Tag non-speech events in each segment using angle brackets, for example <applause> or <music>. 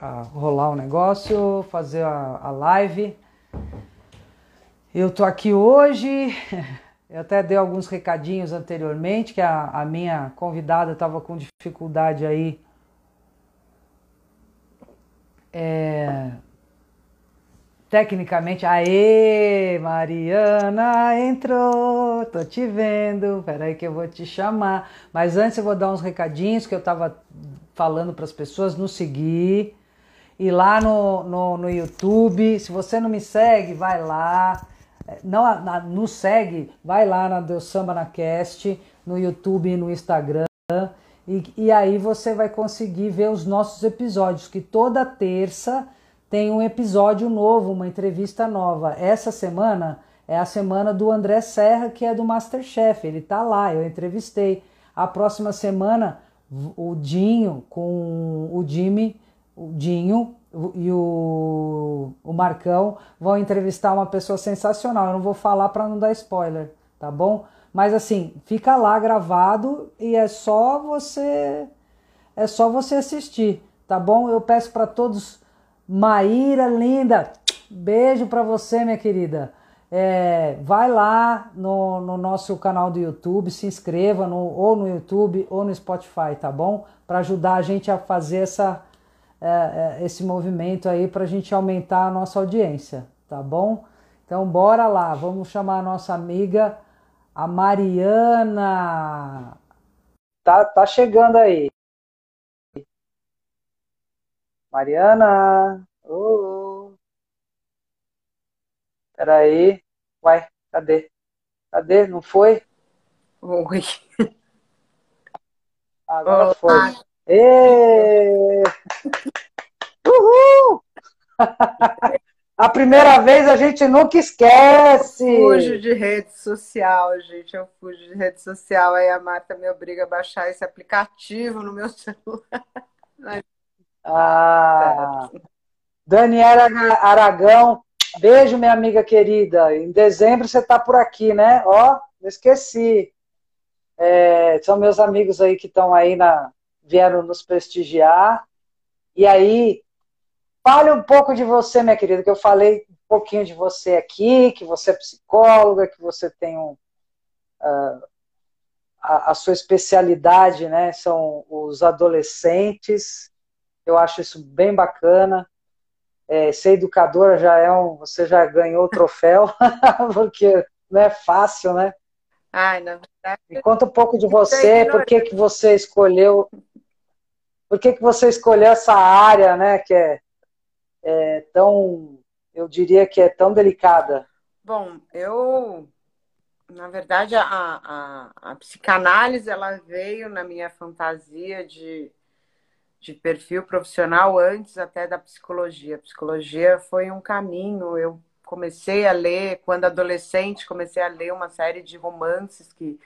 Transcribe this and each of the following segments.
a rolar o negócio, fazer a, a live. Eu tô aqui hoje. <laughs> Eu até dei alguns recadinhos anteriormente, que a, a minha convidada estava com dificuldade aí. É, tecnicamente, aê, Mariana entrou, tô te vendo, peraí que eu vou te chamar. Mas antes eu vou dar uns recadinhos que eu tava falando para as pessoas nos seguir. E lá no, no, no YouTube, se você não me segue, vai lá. Não na, nos segue, vai lá na Deus Samba na Cast, no YouTube e no Instagram. E, e aí você vai conseguir ver os nossos episódios, que toda terça tem um episódio novo, uma entrevista nova. Essa semana é a semana do André Serra, que é do Masterchef. Ele tá lá, eu entrevistei. A próxima semana, o Dinho com o Jimmy, o Dinho e o, o Marcão vão entrevistar uma pessoa sensacional. Eu não vou falar para não dar spoiler, tá bom? Mas assim, fica lá gravado e é só você é só você assistir, tá bom? Eu peço para todos Maíra linda, beijo para você, minha querida. É, vai lá no, no, nosso canal do YouTube, se inscreva no, ou no YouTube ou no Spotify, tá bom? Para ajudar a gente a fazer essa, é, é, esse movimento aí, para a gente aumentar a nossa audiência, tá bom? Então bora lá, vamos chamar a nossa amiga, a Mariana. Tá, tá chegando aí. Mariana. Oh. Peraí. Vai, cadê? Cadê? Não foi? Oi. Agora foi. Ê! Uhul! A primeira vez a gente nunca esquece. Eu fujo de rede social, gente. Eu fujo de rede social. Aí a Marta me obriga a baixar esse aplicativo no meu celular. <laughs> Ah, Daniela Aragão, beijo, minha amiga querida. Em dezembro você está por aqui, né? Ó, esqueci. É, são meus amigos aí que estão aí na. Vieram nos prestigiar. E aí, fale um pouco de você, minha querida, que eu falei um pouquinho de você aqui, que você é psicóloga, que você tem um. Uh, a, a sua especialidade, né? São os adolescentes eu acho isso bem bacana. É, ser educadora já é um. Você já ganhou o troféu, <laughs> porque não é fácil, né? Ai, na verdade. Me conta um pouco de você, por que, que você escolheu. Por que, que você escolheu essa área, né? Que é, é tão. Eu diria que é tão delicada. Bom, eu na verdade, a, a, a, psicanálise ela veio na minha fantasia de de perfil profissional antes até da psicologia. A psicologia foi um caminho. Eu comecei a ler, quando adolescente, comecei a ler uma série de romances que,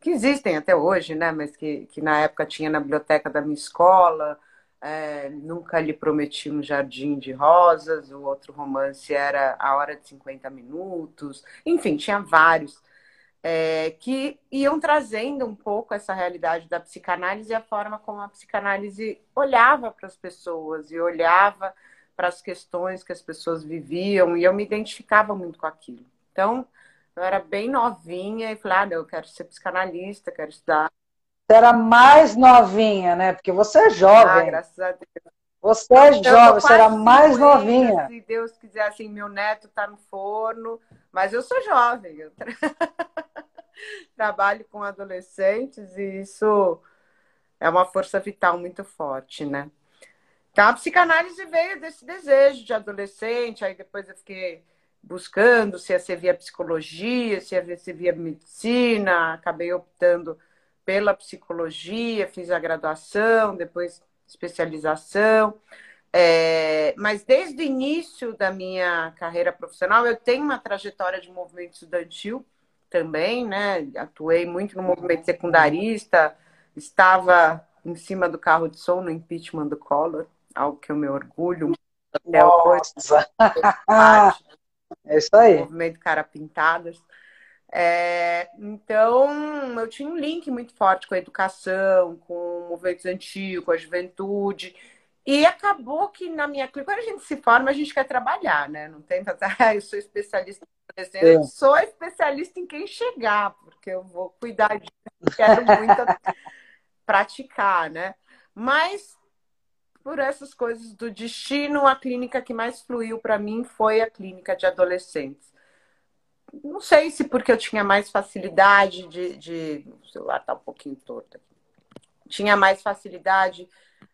que existem até hoje, né? Mas que, que na época tinha na biblioteca da minha escola. É, nunca lhe prometi um jardim de rosas. O outro romance era A Hora de 50 Minutos. Enfim, tinha vários é, que iam trazendo um pouco essa realidade da psicanálise e a forma como a psicanálise olhava para as pessoas e olhava para as questões que as pessoas viviam e eu me identificava muito com aquilo. Então, eu era bem novinha e falei, ah, eu quero ser psicanalista, quero estudar. Você era mais novinha, né? Porque você é jovem. Ah, graças a Deus. Você é então, jovem, você era mais 50, novinha. Se Deus quiser, assim, meu neto está no forno, mas eu sou jovem. Eu tra... <laughs> trabalho com adolescentes e isso é uma força vital muito forte, né? Então, a psicanálise veio desse desejo de adolescente, aí depois eu fiquei buscando se ia ser via psicologia, se ia ser via medicina, acabei optando pela psicologia, fiz a graduação, depois especialização. É, mas desde o início da minha carreira profissional, eu tenho uma trajetória de movimento estudantil também, né? Atuei muito no movimento secundarista, estava em cima do carro de som no impeachment do Collor, algo que eu me orgulho até hoje. É isso aí. Movimento Cara Pintadas. É, então, eu tinha um link muito forte com a educação, com o movimento antigo, com a juventude. E acabou que na minha clínica, quando a gente se forma, a gente quer trabalhar, né? Não tem <laughs> ah, eu sou especialista em eu sou especialista em quem chegar, porque eu vou cuidar disso, quero muito <laughs> praticar, né? Mas por essas coisas do destino, a clínica que mais fluiu para mim foi a clínica de adolescentes. Não sei se porque eu tinha mais facilidade de. de... O celular tá um pouquinho torto aqui. Tinha mais facilidade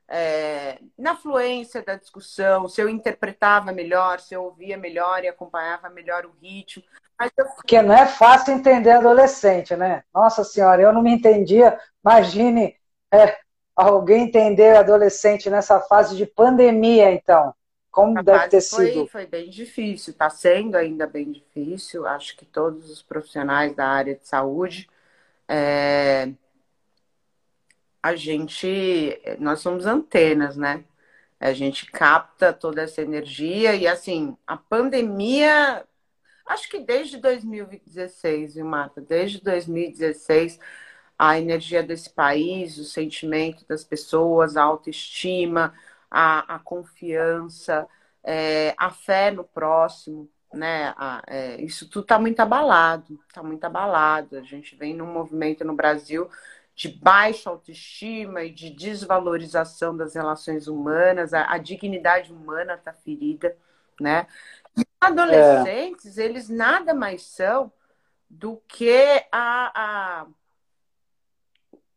é, na fluência da discussão, se eu interpretava melhor, se eu ouvia melhor e acompanhava melhor o ritmo. Eu... Porque não é fácil entender adolescente, né? Nossa Senhora, eu não me entendia. Imagine é, alguém entender adolescente nessa fase de pandemia, então. Como A deve ter foi, sido? Foi bem difícil, está sendo ainda bem difícil. Acho que todos os profissionais da área de saúde é, a gente, nós somos antenas, né? A gente capta toda essa energia e assim, a pandemia, acho que desde 2016, viu, Marta? Desde 2016, a energia desse país, o sentimento das pessoas, a autoestima, a, a confiança, é, a fé no próximo, né? A, é, isso tudo está muito abalado, está muito abalado. A gente vem num movimento no Brasil de baixa autoestima e de desvalorização das relações humanas, a, a dignidade humana está ferida, né? E adolescentes, é. eles nada mais são do que a, a,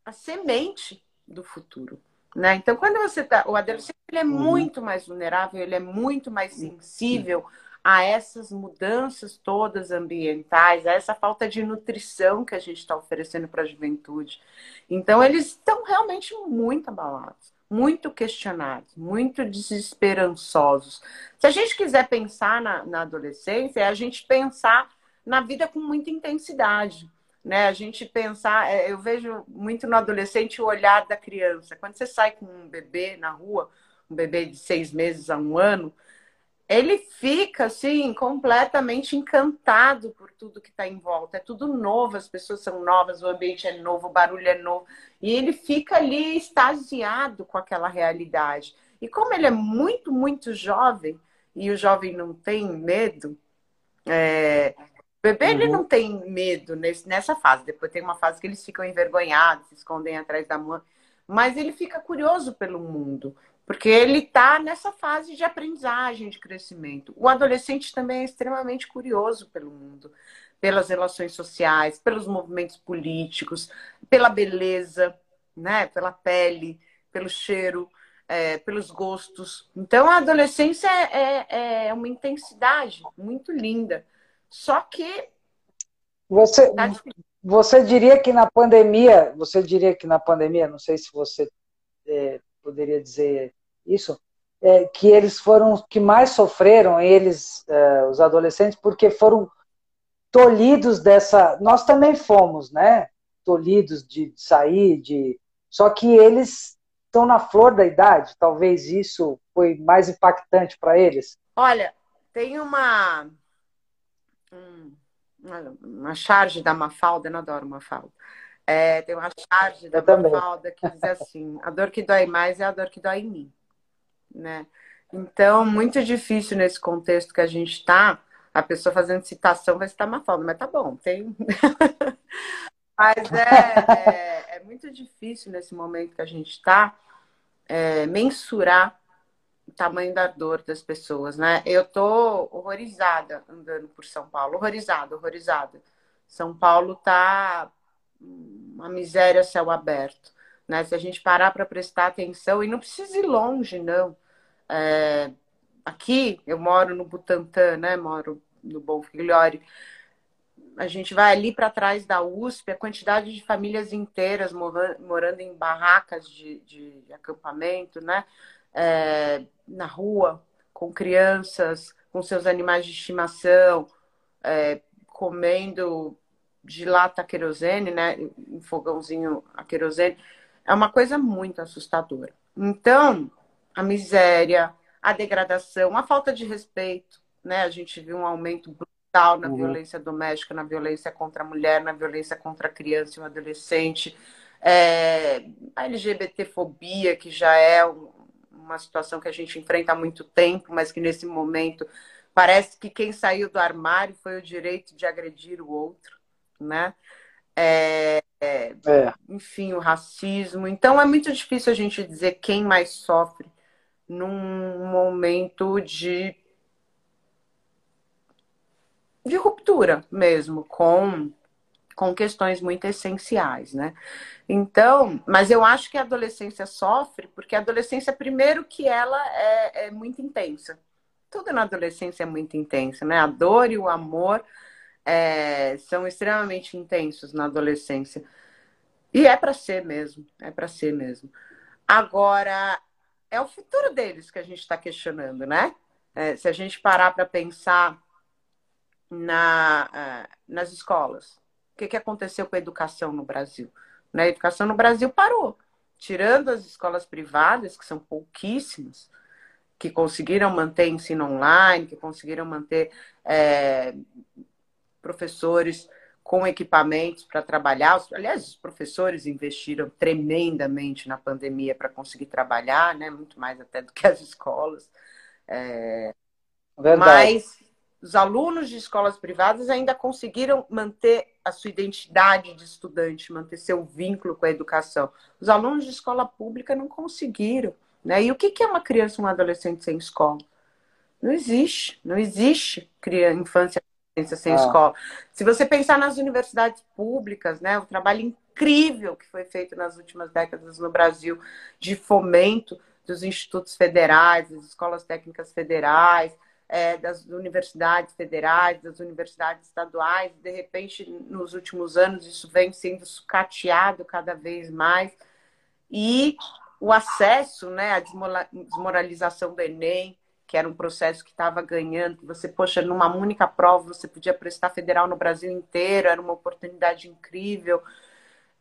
a semente do futuro. Né? Então, quando você tá. O adolescente ele é uhum. muito mais vulnerável, ele é muito mais sensível a essas mudanças todas ambientais, a essa falta de nutrição que a gente está oferecendo para a juventude. Então, eles estão realmente muito abalados, muito questionados, muito desesperançosos. Se a gente quiser pensar na, na adolescência, é a gente pensar na vida com muita intensidade. Né? A gente pensar, é, eu vejo muito no adolescente o olhar da criança. Quando você sai com um bebê na rua, um bebê de seis meses a um ano, ele fica assim completamente encantado por tudo que está em volta. É tudo novo, as pessoas são novas, o ambiente é novo, o barulho é novo, e ele fica ali extasiado com aquela realidade. E como ele é muito, muito jovem, e o jovem não tem medo, é... o bebê uhum. ele não tem medo nesse, nessa fase. Depois tem uma fase que eles ficam envergonhados, se escondem atrás da mãe, mas ele fica curioso pelo mundo. Porque ele está nessa fase de aprendizagem, de crescimento. O adolescente também é extremamente curioso pelo mundo, pelas relações sociais, pelos movimentos políticos, pela beleza, né? pela pele, pelo cheiro, é, pelos gostos. Então, a adolescência é, é, é uma intensidade muito linda. Só que. Você, tá você diria que na pandemia, você diria que na pandemia, não sei se você é, poderia dizer isso, é, que eles foram os que mais sofreram, eles, é, os adolescentes, porque foram tolhidos dessa. Nós também fomos, né? Tolhidos de sair, de. Só que eles estão na flor da idade, talvez isso foi mais impactante para eles. Olha, tem uma. Uma charge da Mafalda, eu não adoro Mafalda. É, tem uma charge da Mafalda que diz assim: a dor que dói mais é a dor que dói em mim né? Então, muito difícil nesse contexto que a gente está, a pessoa fazendo citação vai estar uma falta, mas tá bom, tem. <laughs> mas é, é, é, muito difícil nesse momento que a gente está é, mensurar o tamanho da dor das pessoas, né? Eu tô horrorizada andando por São Paulo, horrorizada, horrorizada. São Paulo tá uma miséria céu aberto. Né? Se a gente parar para prestar atenção, e não precisa ir longe, não. É, aqui, eu moro no Butantã, né? Moro no Bom Figliore. A gente vai ali para trás da USP, a quantidade de famílias inteiras morando em barracas de, de acampamento, né? É, na rua, com crianças, com seus animais de estimação, é, comendo de lata querosene, né? Um fogãozinho a querosene é uma coisa muito assustadora. Então, a miséria, a degradação, a falta de respeito, né? A gente viu um aumento brutal na uhum. violência doméstica, na violência contra a mulher, na violência contra a criança e o adolescente, é, a LGBTfobia, que já é um, uma situação que a gente enfrenta há muito tempo, mas que nesse momento parece que quem saiu do armário foi o direito de agredir o outro, né? É, é, é. Enfim, o racismo. Então é muito difícil a gente dizer quem mais sofre num momento de de ruptura mesmo com com questões muito essenciais, né? Então, mas eu acho que a adolescência sofre porque a adolescência, primeiro, que ela é, é muito intensa. Tudo na adolescência é muito intenso, né? A dor e o amor é, são extremamente intensos na adolescência. E é para ser mesmo, é para ser mesmo. Agora, é o futuro deles que a gente está questionando, né? É, se a gente parar para pensar na, uh, nas escolas, que, que aconteceu com a educação no Brasil? Né? A educação no Brasil parou. Tirando as escolas privadas, que são pouquíssimas, que conseguiram manter ensino online, que conseguiram manter é, professores com equipamentos para trabalhar. Aliás, os professores investiram tremendamente na pandemia para conseguir trabalhar, né? muito mais até do que as escolas. É... Mas os alunos de escolas privadas ainda conseguiram manter a sua identidade de estudante, manter seu vínculo com a educação. Os alunos de escola pública não conseguiram. Né? E o que é uma criança, um adolescente sem escola? Não existe. Não existe criança, infância sem ah. escola. Se você pensar nas universidades públicas, né, o trabalho incrível que foi feito nas últimas décadas no Brasil de fomento dos institutos federais, das escolas técnicas federais, é, das universidades federais, das universidades estaduais. De repente, nos últimos anos, isso vem sendo sucateado cada vez mais. E o acesso, né, a desmoralização do Enem, que era um processo que estava ganhando, que você, poxa, numa única prova você podia prestar federal no Brasil inteiro, era uma oportunidade incrível.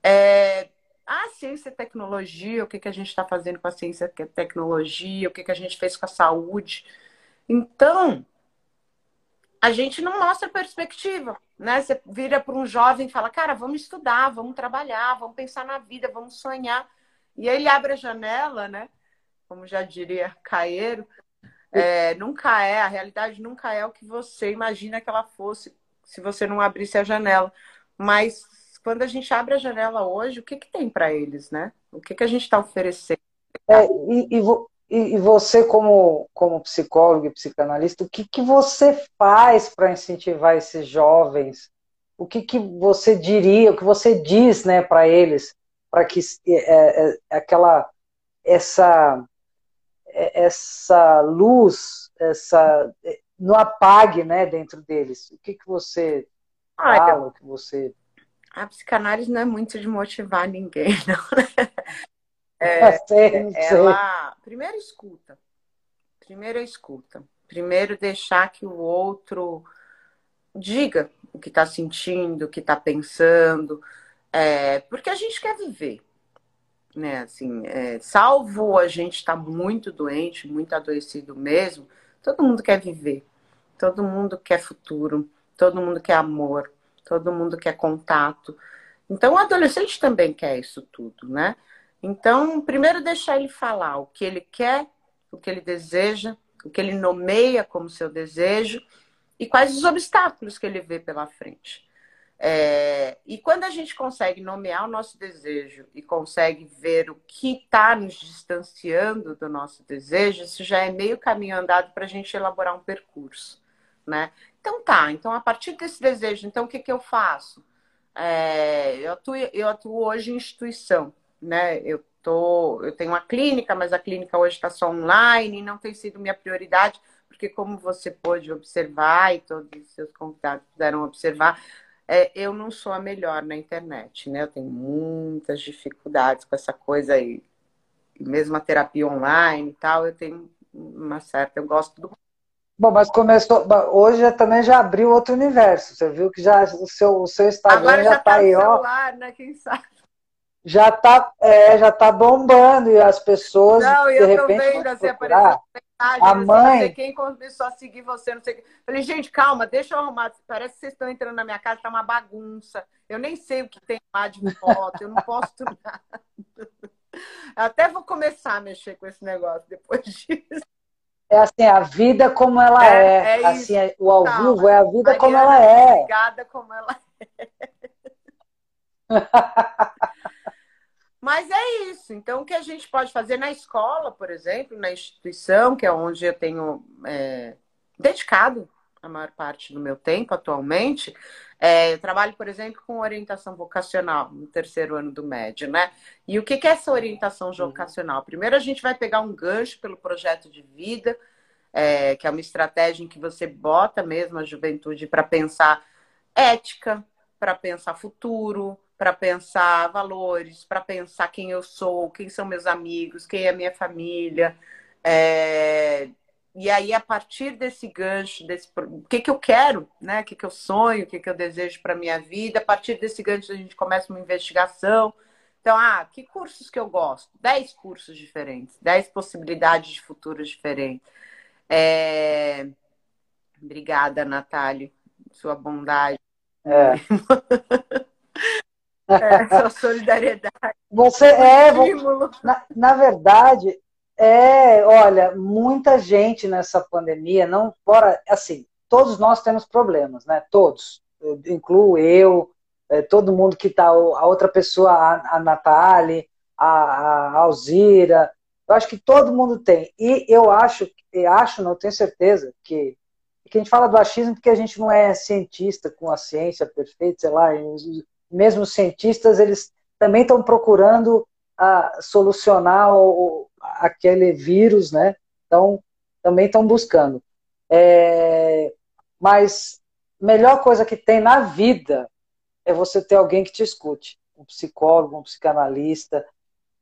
É, a ciência e tecnologia, o que, que a gente está fazendo com a ciência e tecnologia, o que, que a gente fez com a saúde. Então, a gente não mostra perspectiva, né? Você vira para um jovem e fala, cara, vamos estudar, vamos trabalhar, vamos pensar na vida, vamos sonhar. E aí ele abre a janela, né? Como já diria Caeiro, é, nunca é, a realidade nunca é o que você imagina que ela fosse se você não abrisse a janela. Mas quando a gente abre a janela hoje, o que, que tem para eles, né? O que, que a gente está oferecendo? É, e, e, e, e, você, como, como psicólogo e psicanalista, o que, que você faz para incentivar esses jovens? O que, que você diria, o que você diz né, para eles, para que é, é, aquela essa é, essa luz, essa é, não apague né, dentro deles? O que, que você fala, o que você... A psicanálise não é muito de motivar ninguém, <laughs> não, né? É, sei, ela primeiro escuta. Primeiro escuta. Primeiro deixar que o outro diga o que está sentindo, o que está pensando, é, porque a gente quer viver, né? Assim, é, salvo a gente estar tá muito doente, muito adoecido mesmo, todo mundo quer viver, todo mundo quer futuro, todo mundo quer amor, todo mundo quer contato. Então, o adolescente também quer isso tudo, né? Então, primeiro deixar ele falar o que ele quer, o que ele deseja, o que ele nomeia como seu desejo e quais os obstáculos que ele vê pela frente. É, e quando a gente consegue nomear o nosso desejo e consegue ver o que está nos distanciando do nosso desejo, isso já é meio caminho andado para a gente elaborar um percurso, né? Então tá, então a partir desse desejo, então o que, que eu faço? É, eu, atuo, eu atuo hoje em instituição, né? Eu tô, eu tenho uma clínica, mas a clínica hoje está só online, não tem sido minha prioridade, porque como você pôde observar e todos os seus convidados puderam observar, é, eu não sou a melhor na internet, né? Eu tenho muitas dificuldades com essa coisa aí. Mesmo a terapia online e tal, eu tenho uma certa, eu gosto do Bom, mas começou. Hoje também já abriu outro universo. Você viu que já o seu, o seu Instagram Agora já está tá aí, ó. Celular, né? Quem sabe? Já tá, é, já tá bombando e as pessoas não, de eu repente tô vendo, assim, aparecendo a mãe quem começou a seguir você, não sei o que. Falei, gente, calma, deixa eu arrumar. Parece que vocês estão entrando na minha casa, tá uma bagunça. Eu nem sei o que tem lá de foto, eu não posto <laughs> nada. Até vou começar a mexer com esse negócio depois <laughs> disso. É assim, a vida como ela é. é. é assim, o ao tá, vivo é a vida como ela é. Obrigada como ela é. Mas é isso. Então, o que a gente pode fazer na escola, por exemplo, na instituição, que é onde eu tenho é, dedicado a maior parte do meu tempo atualmente, é, eu trabalho, por exemplo, com orientação vocacional no terceiro ano do médio, né? E o que é essa orientação uhum. vocacional? Primeiro, a gente vai pegar um gancho pelo projeto de vida, é, que é uma estratégia em que você bota mesmo a juventude para pensar ética, para pensar futuro, para pensar valores, para pensar quem eu sou, quem são meus amigos, quem é minha família. É, e aí, a partir desse gancho, desse, o que, que eu quero, né? o que, que eu sonho, o que, que eu desejo para a minha vida, a partir desse gancho a gente começa uma investigação. Então, ah, que cursos que eu gosto? Dez cursos diferentes, dez possibilidades de futuros diferentes. É... Obrigada, Natália, sua bondade. É. <laughs> é, sua solidariedade. <laughs> Você é, na, na verdade, é, olha, muita gente nessa pandemia, não fora, assim, todos nós temos problemas, né? Todos. Eu incluo eu, é, todo mundo que está, a outra pessoa, a, a Natália, a, a Alzira, eu acho que todo mundo tem. E eu acho, eu acho, não tenho certeza, que, que a gente fala do achismo porque a gente não é cientista com a ciência perfeita, sei lá, mesmo os cientistas, eles também estão procurando a solucionar o, aquele vírus, né? Então, também estão buscando. É, mas melhor coisa que tem na vida é você ter alguém que te escute, um psicólogo, um psicanalista.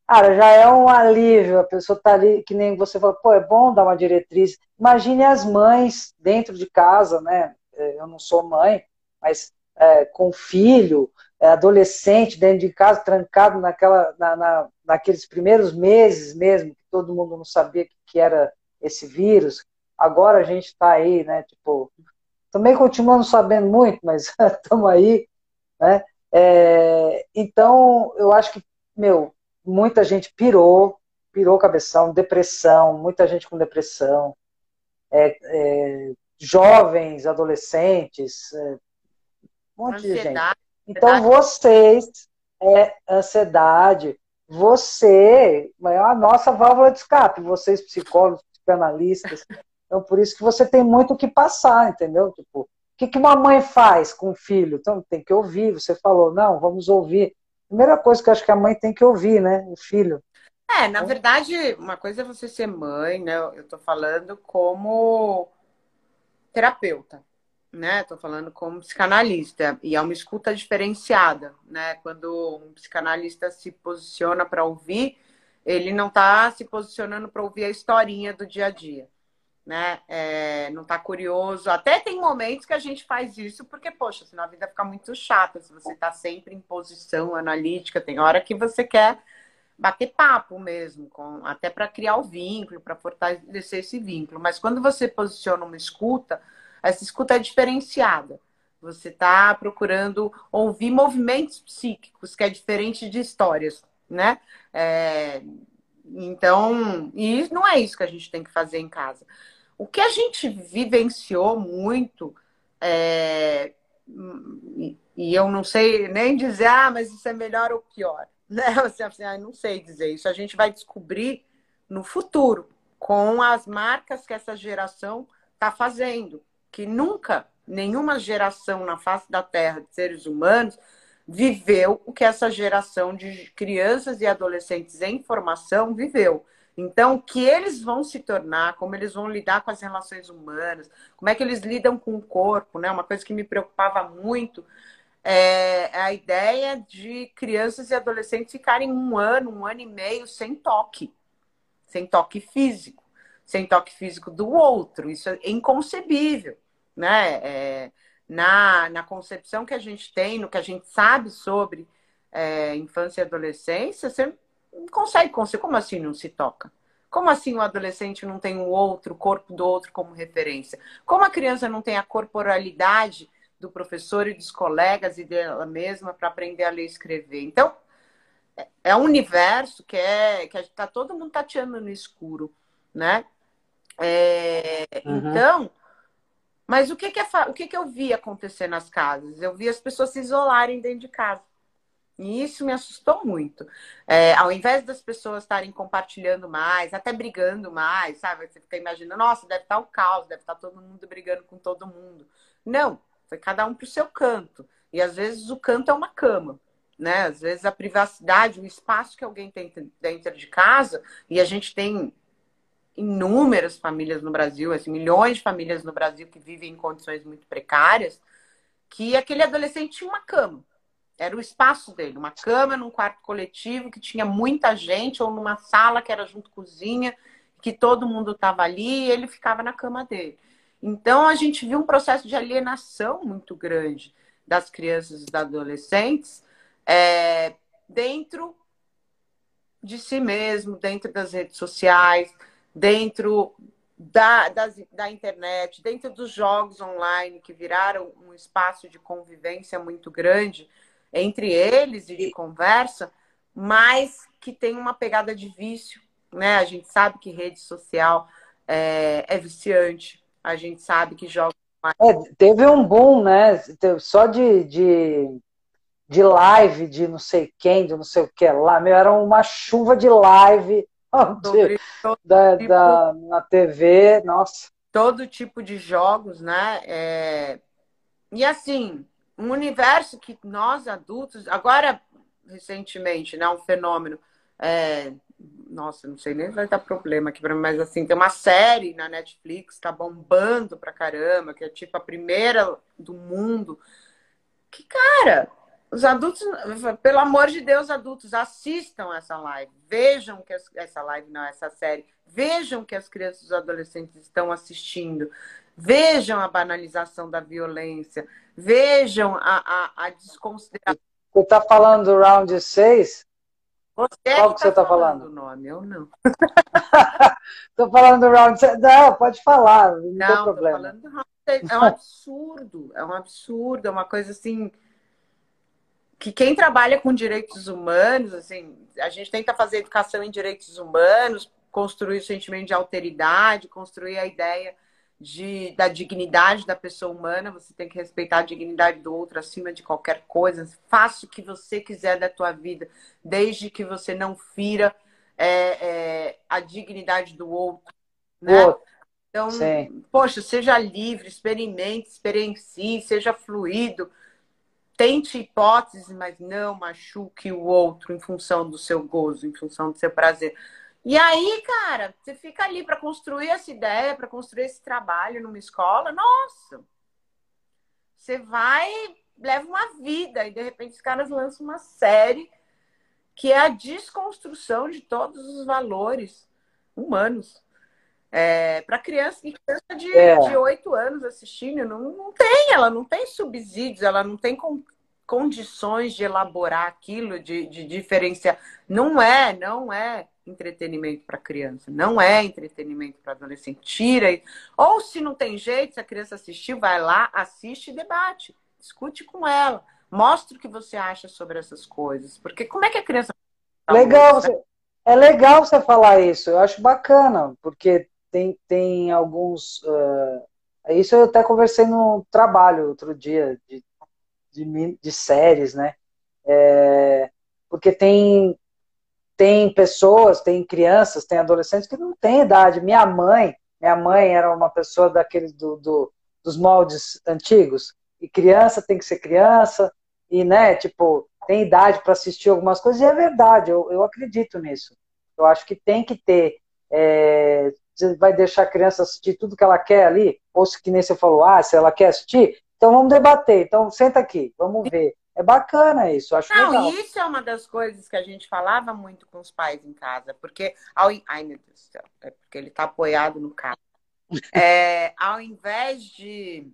Cara, já é um alívio, a pessoa tá ali, que nem você falou, pô, é bom dar uma diretriz. Imagine as mães dentro de casa, né? É, eu não sou mãe, mas é, com filho, é, adolescente dentro de casa, trancado naquela, na, na, naqueles primeiros meses mesmo, que todo mundo não sabia que, que era esse vírus. Agora a gente está aí, né? Tipo, também continuamos sabendo muito, mas <laughs> estamos aí, né? É, então, eu acho que, meu, muita gente pirou, pirou cabeção, depressão, muita gente com depressão, é, é, jovens, adolescentes, é, um monte ansiedade, de gente. Então, vocês, é ansiedade, você é a nossa válvula de escape, vocês psicólogos, psicanalistas. Então, por isso que você tem muito o que passar, entendeu? Tipo, o que, que uma mãe faz com o filho? Então, tem que ouvir. Você falou, não, vamos ouvir. Primeira coisa que eu acho que a mãe tem que ouvir, né? O filho. É, na verdade, uma coisa é você ser mãe, né? Eu tô falando como terapeuta né? Estou falando como psicanalista e é uma escuta diferenciada, né? Quando um psicanalista se posiciona para ouvir, ele não está se posicionando para ouvir a historinha do dia a dia, né? É, não está curioso. Até tem momentos que a gente faz isso porque, poxa, senão a vida fica muito chata. Se você está sempre em posição analítica, tem hora que você quer bater papo mesmo, com, até para criar o vínculo, para fortalecer esse vínculo. Mas quando você posiciona uma escuta essa escuta é diferenciada. Você está procurando ouvir movimentos psíquicos, que é diferente de histórias, né? É, então, e não é isso que a gente tem que fazer em casa. O que a gente vivenciou muito, é, e eu não sei nem dizer, ah, mas isso é melhor ou pior, <laughs> né? Você assim, ah, não sei dizer isso. A gente vai descobrir no futuro com as marcas que essa geração está fazendo que nunca nenhuma geração na face da Terra de seres humanos viveu o que essa geração de crianças e adolescentes em formação viveu. Então, o que eles vão se tornar, como eles vão lidar com as relações humanas, como é que eles lidam com o corpo, né? Uma coisa que me preocupava muito é a ideia de crianças e adolescentes ficarem um ano, um ano e meio sem toque, sem toque físico, sem toque físico do outro. Isso é inconcebível né? É, na, na concepção que a gente tem, no que a gente sabe sobre é, infância e adolescência, você não consegue conseguir. Como assim não se toca? Como assim o adolescente não tem o outro, o corpo do outro como referência? Como a criança não tem a corporalidade do professor e dos colegas e dela mesma para aprender a ler e escrever? Então, é um universo que é que está todo mundo tateando no escuro, né? É, uhum. Então, mas o que que, é, o que que eu vi acontecer nas casas? Eu vi as pessoas se isolarem dentro de casa. E isso me assustou muito. É, ao invés das pessoas estarem compartilhando mais, até brigando mais, sabe? Você fica imaginando, nossa, deve estar o caos, deve estar todo mundo brigando com todo mundo. Não, foi cada um para o seu canto. E às vezes o canto é uma cama, né? Às vezes a privacidade, o espaço que alguém tem dentro de casa, e a gente tem inúmeras famílias no Brasil, assim, milhões de famílias no Brasil que vivem em condições muito precárias, que aquele adolescente tinha uma cama era o espaço dele, uma cama num quarto coletivo que tinha muita gente, ou numa sala que era junto cozinha, que todo mundo estava ali e ele ficava na cama dele. Então a gente viu um processo de alienação muito grande das crianças e dos adolescentes é, dentro de si mesmo, dentro das redes sociais, dentro da, das, da internet, dentro dos jogos online que viraram um espaço de convivência muito grande entre eles e de conversa, mas que tem uma pegada de vício, né? A gente sabe que rede social é, é viciante, a gente sabe que joga. É, teve um boom, né? Só de, de, de live de não sei quem, de não sei o que lá, meu, era uma chuva de live de, <laughs> da, tipo, da, na TV, nossa. Todo tipo de jogos, né? É... E assim, um universo que nós adultos, agora recentemente, né, um fenômeno, é, nossa, não sei nem se vai dar problema aqui para mim, mas assim, tem uma série na Netflix, tá bombando pra caramba, que é tipo a primeira do mundo. Que, cara, os adultos, pelo amor de Deus, adultos, assistam essa live, vejam que essa live, não, essa série, vejam que as crianças e os adolescentes estão assistindo, vejam a banalização da violência, vejam a, a, a desconsideração. Você está falando do round 6? Você Qual que, você está tá falando? falando? nome, eu não. <laughs> Estou falando do round 6. Não, pode falar, não, não tem problema. Falando do round 6. É um absurdo, é um absurdo, é uma coisa assim que quem trabalha com direitos humanos, assim, a gente tenta fazer educação em direitos humanos, construir o sentimento de alteridade, construir a ideia de, da dignidade da pessoa humana, você tem que respeitar a dignidade do outro acima de qualquer coisa. Faça o que você quiser da tua vida, desde que você não fira é, é, a dignidade do outro. Né? Então, Sim. poxa, seja livre, experimente, experiencie, seja fluido. Tente hipóteses, mas não machuque o outro em função do seu gozo, em função do seu prazer. E aí, cara, você fica ali para construir essa ideia, para construir esse trabalho numa escola. Nossa! Você vai, leva uma vida e de repente os caras lançam uma série que é a desconstrução de todos os valores humanos. É, para criança, criança de, é. de 8 anos assistindo, não, não tem, ela não tem subsídios, ela não tem com, condições de elaborar aquilo, de, de diferenciar. Não é, não é entretenimento para criança, não é entretenimento para adolescente. Tira. Ou se não tem jeito, se a criança assistiu, vai lá, assiste e debate. Discute com ela. Mostre o que você acha sobre essas coisas. Porque como é que a criança. Legal, você... é legal você falar isso. Eu acho bacana, porque tem, tem alguns. Uh... Isso eu até conversei no trabalho outro dia, de, de, de séries, né? É... Porque tem tem pessoas, tem crianças, tem adolescentes que não têm idade. Minha mãe, minha mãe era uma pessoa daqueles do, do, dos moldes antigos. E criança tem que ser criança, e, né, tipo, tem idade para assistir algumas coisas, e é verdade, eu, eu acredito nisso. Eu acho que tem que ter. É, vai deixar a criança assistir tudo que ela quer ali, ou se que nem você falou, ah, se ela quer assistir, então vamos debater, então senta aqui, vamos ver. É bacana isso, acho Não, legal. isso é uma das coisas que a gente falava muito com os pais em casa, porque ao ai meu Deus do céu, é porque ele está apoiado no carro. <laughs> É, ao invés de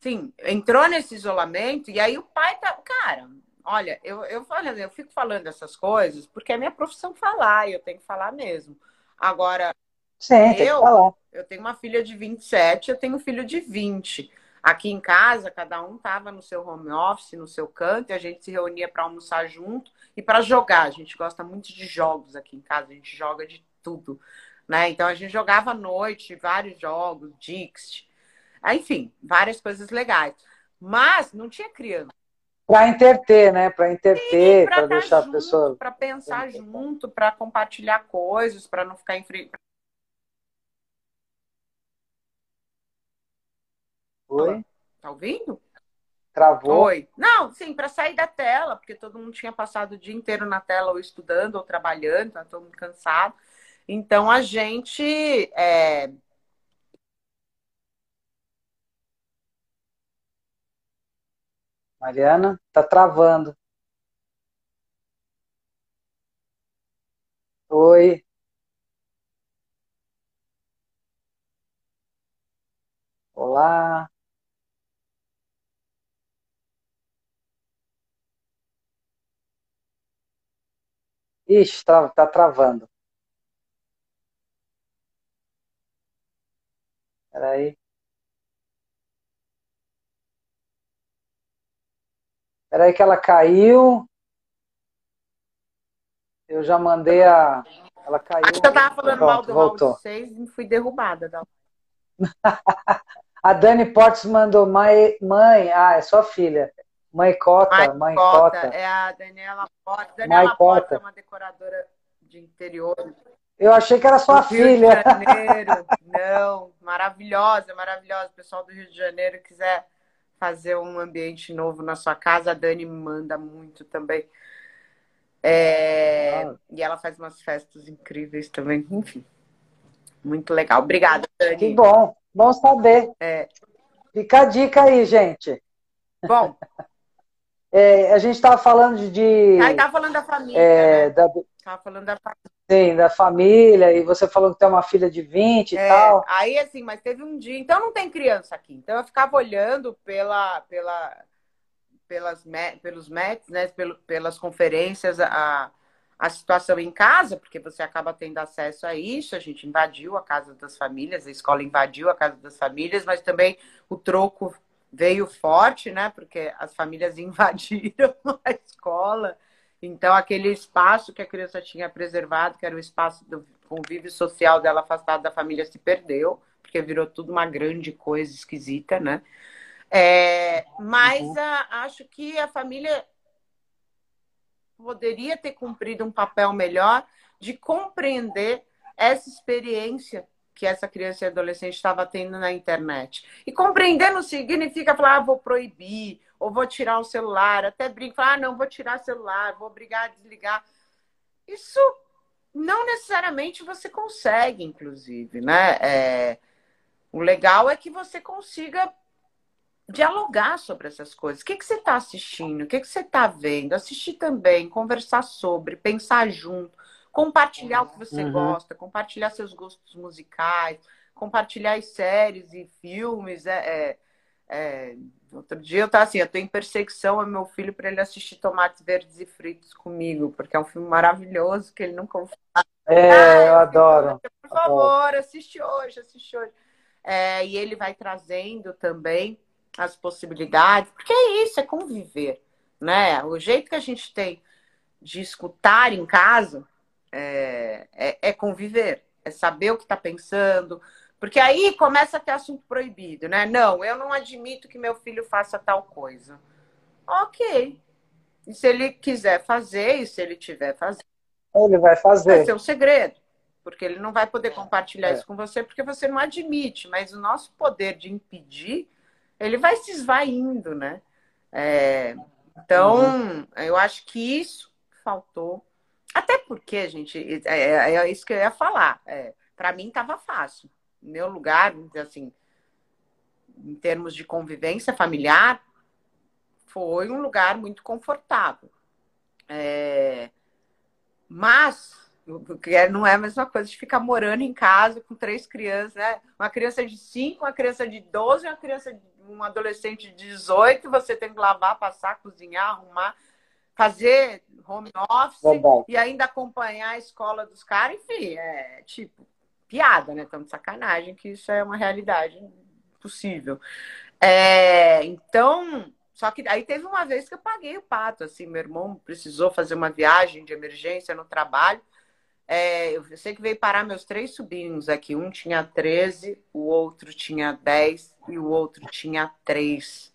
sim, entrou nesse isolamento e aí o pai tá, cara, olha, eu eu falando, eu fico falando essas coisas porque é minha profissão falar, e eu tenho que falar mesmo. Agora, Sim, eu, eu tenho uma filha de 27, eu tenho um filho de 20. Aqui em casa, cada um estava no seu home office, no seu canto, e a gente se reunia para almoçar junto e para jogar. A gente gosta muito de jogos aqui em casa, a gente joga de tudo. Né? Então a gente jogava à noite, vários jogos, Dixit, enfim, várias coisas legais. Mas não tinha criança. Para interter, né? Para interter, para deixar junto, a pessoa. Para pensar junto, para compartilhar coisas, para não ficar em frente. Oi? Tá ouvindo? Travou? Oi. Não, sim, para sair da tela, porque todo mundo tinha passado o dia inteiro na tela ou estudando ou trabalhando, tá todo mundo cansado. Então a gente é, Mariana, tá travando. Oi. Olá. Ixi, tá, tá travando. Peraí. Peraí que ela caiu. Eu já mandei a. Ela caiu. Acho que eu tava falando Pronto, mal do voltou. vocês e fui derrubada. Da... <laughs> a Dani Portes mandou, mãe, mãe, ah, é sua filha. Mãe Cota, mãe, mãe Cota. É a Daniela Portes. Daniela Portes é uma decoradora de interior. Eu achei que era sua do filha. Rio de Janeiro. Não, maravilhosa, maravilhosa. O pessoal do Rio de Janeiro quiser fazer um ambiente novo na sua casa, a Dani manda muito também. É... Ah. E ela faz umas festas incríveis também. Enfim, muito legal. Obrigada, Dani. Que bom, bom saber. É... Fica a dica aí, gente. Bom. <laughs> É, a gente estava falando de. Aí estava falando da família. É, né? da... Tava falando da família. Sim, da família, e você falou que tem uma filha de 20 é, e tal. Aí, assim, mas teve um dia. Então, não tem criança aqui. Então, eu ficava olhando pela, pela, pelas, pelos METs, né, pelas conferências, a, a situação em casa, porque você acaba tendo acesso a isso. A gente invadiu a casa das famílias, a escola invadiu a casa das famílias, mas também o troco veio forte, né? Porque as famílias <laughs> invadiram a escola. Então, aquele espaço que a criança tinha preservado, que era o espaço do convívio social dela afastada da família, se perdeu, porque virou tudo uma grande coisa esquisita, né? É, mas uhum. a, acho que a família poderia ter cumprido um papel melhor de compreender essa experiência que essa criança e adolescente estava tendo na internet. E compreender não significa falar, ah, vou proibir, ou vou tirar o celular, até brinco, ah, não, vou tirar o celular, vou obrigar a desligar. Isso não necessariamente você consegue, inclusive, né? É, o legal é que você consiga dialogar sobre essas coisas. O que, que você está assistindo? O que, que você está vendo? Assistir também, conversar sobre, pensar junto compartilhar o que você uhum. gosta, compartilhar seus gostos musicais, compartilhar as séries e filmes. É, é, é... Outro dia eu estava assim, eu estou em perseguição ao meu filho para ele assistir Tomates Verdes e Fritos comigo, porque é um filme maravilhoso que ele nunca ouviu. É, ah, eu adoro. Por favor, assiste hoje, assiste hoje. É, e ele vai trazendo também as possibilidades, porque é isso, é conviver, né? O jeito que a gente tem de escutar em casa é, é, é conviver, é saber o que está pensando, porque aí começa a ter assunto proibido, né? Não, eu não admito que meu filho faça tal coisa. Ok. E se ele quiser fazer, e se ele tiver fazendo, ele vai fazer. Vai ser um segredo. Porque ele não vai poder compartilhar é. isso com você porque você não admite. Mas o nosso poder de impedir, ele vai se esvaindo, né? É, então, uhum. eu acho que isso faltou até porque, gente, é, é, é isso que eu ia falar. É, para mim estava fácil. Meu lugar, assim, em termos de convivência familiar, foi um lugar muito confortável. É, mas não é a mesma coisa de ficar morando em casa com três crianças, né? Uma criança de 5, uma criança de 12, uma criança de um adolescente de 18, você tem que lavar, passar, cozinhar, arrumar fazer home office Verdade. e ainda acompanhar a escola dos caras, enfim, é tipo piada, né? Estamos de sacanagem que isso é uma realidade possível. É, então, só que aí teve uma vez que eu paguei o pato, assim, meu irmão precisou fazer uma viagem de emergência no trabalho. É, eu sei que veio parar meus três sobrinhos aqui. Um tinha 13, o outro tinha 10 e o outro tinha 3.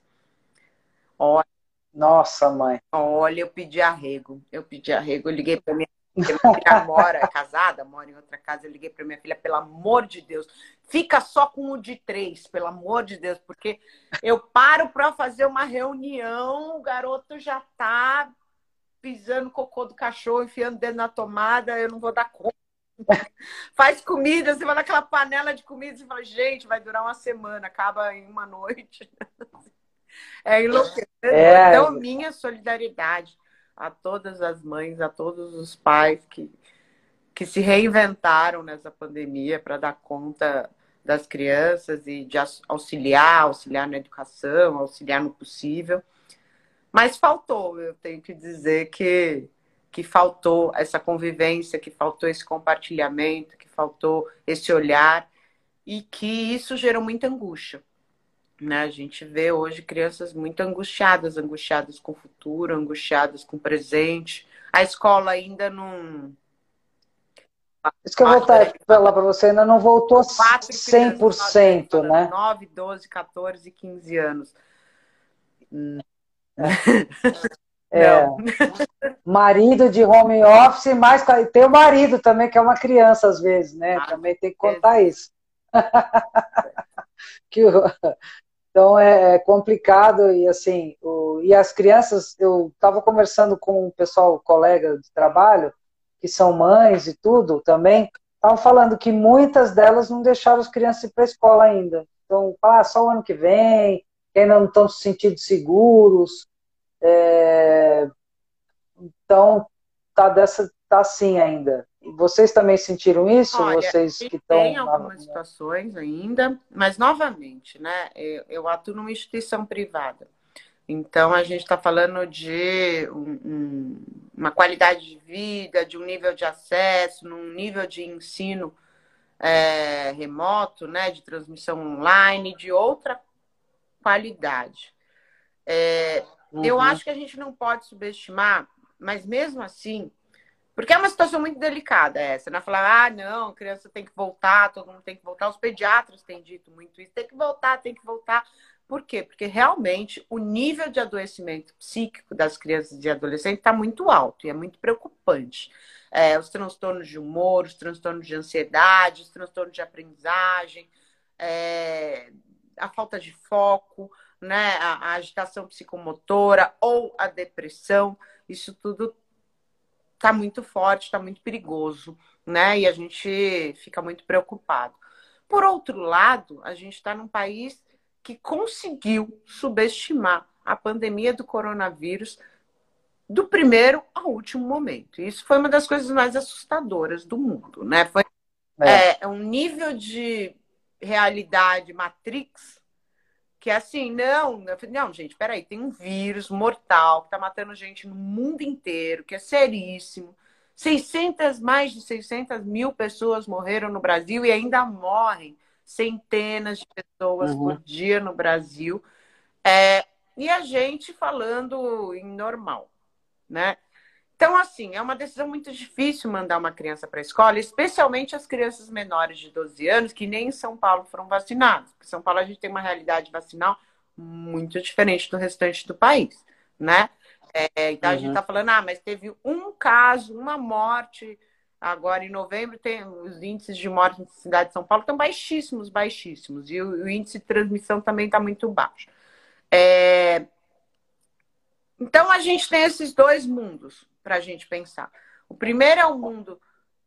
Olha, Nossa, mãe. Olha, eu pedi arrego. Eu pedi arrego, eu liguei para minha minha filha mora é casada, mora em outra casa. Eu liguei para minha filha, pelo amor de Deus, fica só com o de três, pelo amor de Deus, porque eu paro para fazer uma reunião, o garoto já tá pisando cocô do cachorro, enfiando dentro na tomada, eu não vou dar conta. <laughs> Faz comida, você vai naquela panela de comida e fala, gente, vai durar uma semana, acaba em uma noite. <laughs> É enlouquecedor. É. Então, minha solidariedade a todas as mães, a todos os pais que, que se reinventaram nessa pandemia para dar conta das crianças e de auxiliar, auxiliar na educação, auxiliar no possível. Mas faltou, eu tenho que dizer que, que faltou essa convivência, que faltou esse compartilhamento, que faltou esse olhar e que isso gerou muita angústia. Né? A gente vê hoje crianças muito angustiadas, angustiadas com o futuro, angustiadas com o presente. A escola ainda não. Isso que eu vou falar para você, ainda não voltou 100%, né? 9, 12, 14, 15 anos. É. <laughs> marido de home office, mas tem o marido também, que é uma criança às vezes, né? Ah, também tem que contar é. isso. <laughs> que então é, é complicado e assim, o, e as crianças, eu estava conversando com um pessoal, colega de trabalho, que são mães e tudo também, estavam falando que muitas delas não deixaram as crianças ir para a escola ainda. Então, ah, só o ano que vem, que ainda não estão se sentindo seguros. É... Então, tá dessa, tá assim ainda. Vocês também sentiram isso? Olha, Vocês que estão. Tem algumas situações ainda, mas novamente, né? Eu, eu atuo numa instituição privada. Então a gente está falando de um, um, uma qualidade de vida, de um nível de acesso, num nível de ensino é, remoto, né? De transmissão online, de outra qualidade. É, uhum. Eu acho que a gente não pode subestimar, mas mesmo assim porque é uma situação muito delicada essa, né? Falar, ah, não, criança tem que voltar, todo mundo tem que voltar. Os pediatras têm dito muito isso, tem que voltar, tem que voltar. Por quê? Porque realmente o nível de adoecimento psíquico das crianças e adolescentes está muito alto e é muito preocupante. É, os transtornos de humor, os transtornos de ansiedade, os transtornos de aprendizagem, é, a falta de foco, né, a, a agitação psicomotora ou a depressão, isso tudo está muito forte, está muito perigoso, né? E a gente fica muito preocupado. Por outro lado, a gente está num país que conseguiu subestimar a pandemia do coronavírus do primeiro ao último momento. Isso foi uma das coisas mais assustadoras do mundo, né? Foi é. É, um nível de realidade Matrix que é assim, não, não, gente, peraí, tem um vírus mortal que tá matando gente no mundo inteiro, que é seríssimo. 600, mais de 600 mil pessoas morreram no Brasil e ainda morrem centenas de pessoas uhum. por dia no Brasil. É, e a gente falando em normal, né? Então, assim, é uma decisão muito difícil mandar uma criança para a escola, especialmente as crianças menores de 12 anos, que nem em São Paulo foram vacinadas. Porque em São Paulo a gente tem uma realidade vacinal muito diferente do restante do país, né? É, então uhum. a gente está uhum. falando, ah, mas teve um caso, uma morte. Agora, em novembro, tem os índices de morte na cidade de São Paulo estão baixíssimos, baixíssimos. E o, o índice de transmissão também está muito baixo. É... Então, a gente tem esses dois mundos para a gente pensar. O primeiro é o mundo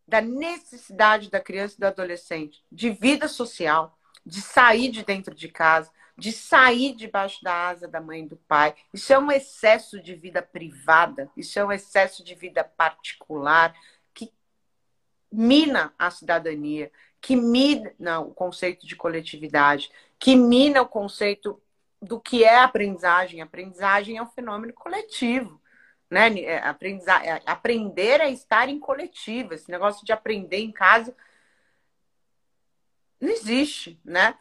da necessidade da criança e do adolescente de vida social, de sair de dentro de casa, de sair debaixo da asa da mãe e do pai. Isso é um excesso de vida privada, isso é um excesso de vida particular que mina a cidadania, que mina o conceito de coletividade, que mina o conceito do que é aprendizagem. Aprendizagem é um fenômeno coletivo né? É, aprendizar, é, aprender a estar em coletivo. Esse negócio de aprender em casa não existe, né?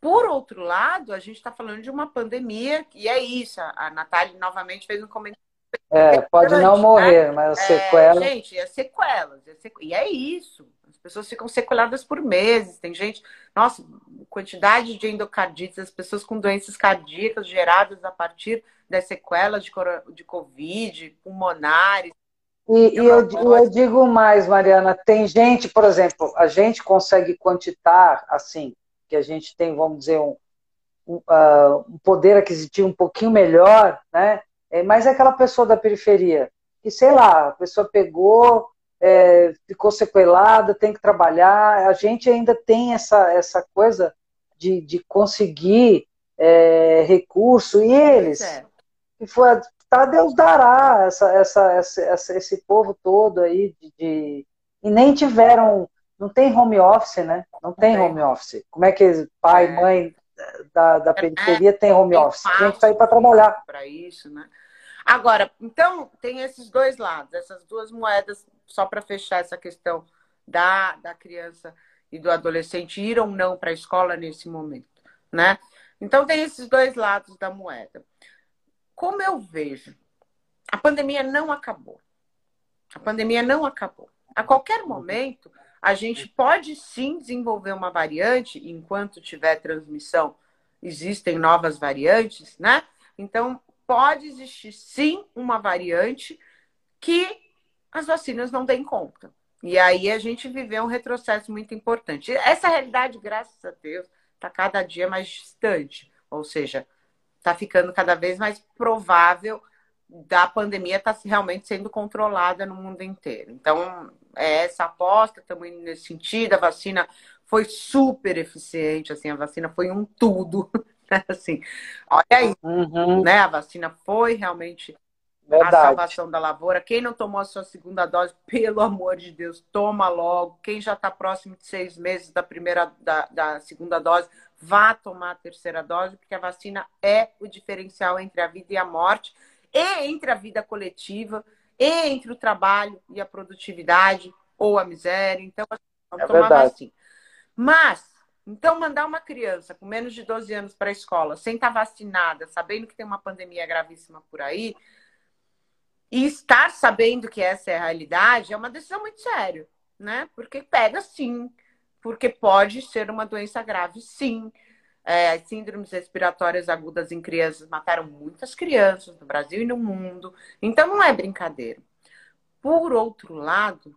Por outro lado, a gente está falando de uma pandemia, e é isso. A Natália novamente fez um comentário. É, pode não né? morrer, mas é, sequelas. Gente, é sequelas, é sequ... E é isso. As pessoas ficam sequeladas por meses. Tem gente, nossa, quantidade de endocardites, as pessoas com doenças cardíacas geradas a partir das sequelas de, de Covid, pulmonares. E, e eu, eu, digo mais, Mariana, tem gente, por exemplo, a gente consegue quantitar, assim, que a gente tem, vamos dizer, um, um, uh, um poder aquisitivo um pouquinho melhor, né? É, mas é aquela pessoa da periferia, que, sei lá, a pessoa pegou, é, ficou sequelada, tem que trabalhar. A gente ainda tem essa, essa coisa de, de conseguir é, recurso, e eles, é. que foi, tá, Deus dará essa, essa, essa, esse povo todo aí de, de, e nem tiveram, não tem home office, né? Não tem, tem. home office. Como é que pai, é. mãe da, da é, periferia tem home tem office? Gente tá aí para trabalhar. Para isso, né? Agora, então, tem esses dois lados, essas duas moedas, só para fechar essa questão da, da criança e do adolescente ir ou não para a escola nesse momento, né? Então, tem esses dois lados da moeda. Como eu vejo, a pandemia não acabou. A pandemia não acabou. A qualquer momento, a gente pode sim desenvolver uma variante, enquanto tiver transmissão, existem novas variantes, né? Então, pode existir sim uma variante que as vacinas não deem conta. E aí a gente viveu um retrocesso muito importante. Essa realidade, graças a Deus, está cada dia mais distante. Ou seja, está ficando cada vez mais provável da pandemia estar tá realmente sendo controlada no mundo inteiro. Então, é essa aposta, estamos indo nesse sentido. A vacina foi super eficiente, assim, a vacina foi um tudo. <laughs> Né? Assim, olha aí, uhum. né? A vacina foi realmente Verdade. a salvação da lavoura. Quem não tomou a sua segunda dose, pelo amor de Deus, toma logo. Quem já está próximo de seis meses da primeira, da, da segunda dose, vá tomar a terceira dose, porque a vacina é o diferencial entre a vida e a morte, e entre a vida coletiva, e entre o trabalho e a produtividade, ou a miséria. Então, assim, vamos é tomar verdade. vacina. Mas, então, mandar uma criança com menos de 12 anos para a escola, sem estar tá vacinada, sabendo que tem uma pandemia gravíssima por aí, e estar sabendo que essa é a realidade é uma decisão muito séria, né? Porque pega sim, porque pode ser uma doença grave, sim. É, as síndromes respiratórias agudas em crianças mataram muitas crianças no Brasil e no mundo. Então não é brincadeira. Por outro lado,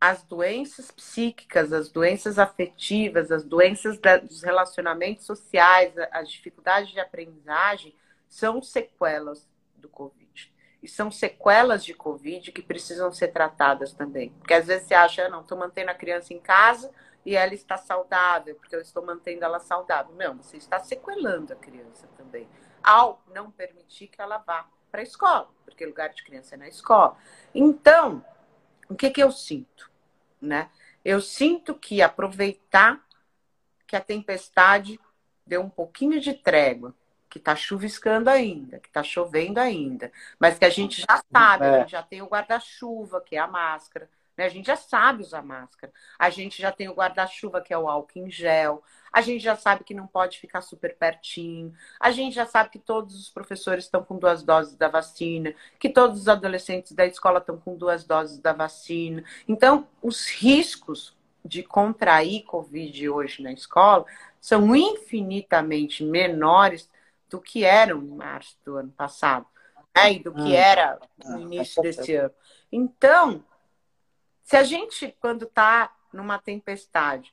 as doenças psíquicas, as doenças afetivas, as doenças da, dos relacionamentos sociais, as dificuldades de aprendizagem são sequelas do Covid. E são sequelas de Covid que precisam ser tratadas também. Porque às vezes você acha, ah, não, estou mantendo a criança em casa e ela está saudável, porque eu estou mantendo ela saudável. Não, você está sequelando a criança também, ao não permitir que ela vá para a escola, porque lugar de criança é na escola. Então, o que, que eu sinto? Né? Eu sinto que aproveitar que a tempestade deu um pouquinho de trégua, que está chuviscando ainda, que está chovendo ainda, mas que a gente já sabe, é. a gente já tem o guarda-chuva, que é a máscara, né? A gente já sabe usar máscara, a gente já tem o guarda-chuva, que é o álcool em gel, a gente já sabe que não pode ficar super pertinho, a gente já sabe que todos os professores estão com duas doses da vacina, que todos os adolescentes da escola estão com duas doses da vacina. Então, os riscos de contrair Covid hoje na escola são infinitamente menores do que eram em março do ano passado, né? E do que hum. era no ah, início desse ano. Então, se a gente, quando está numa tempestade,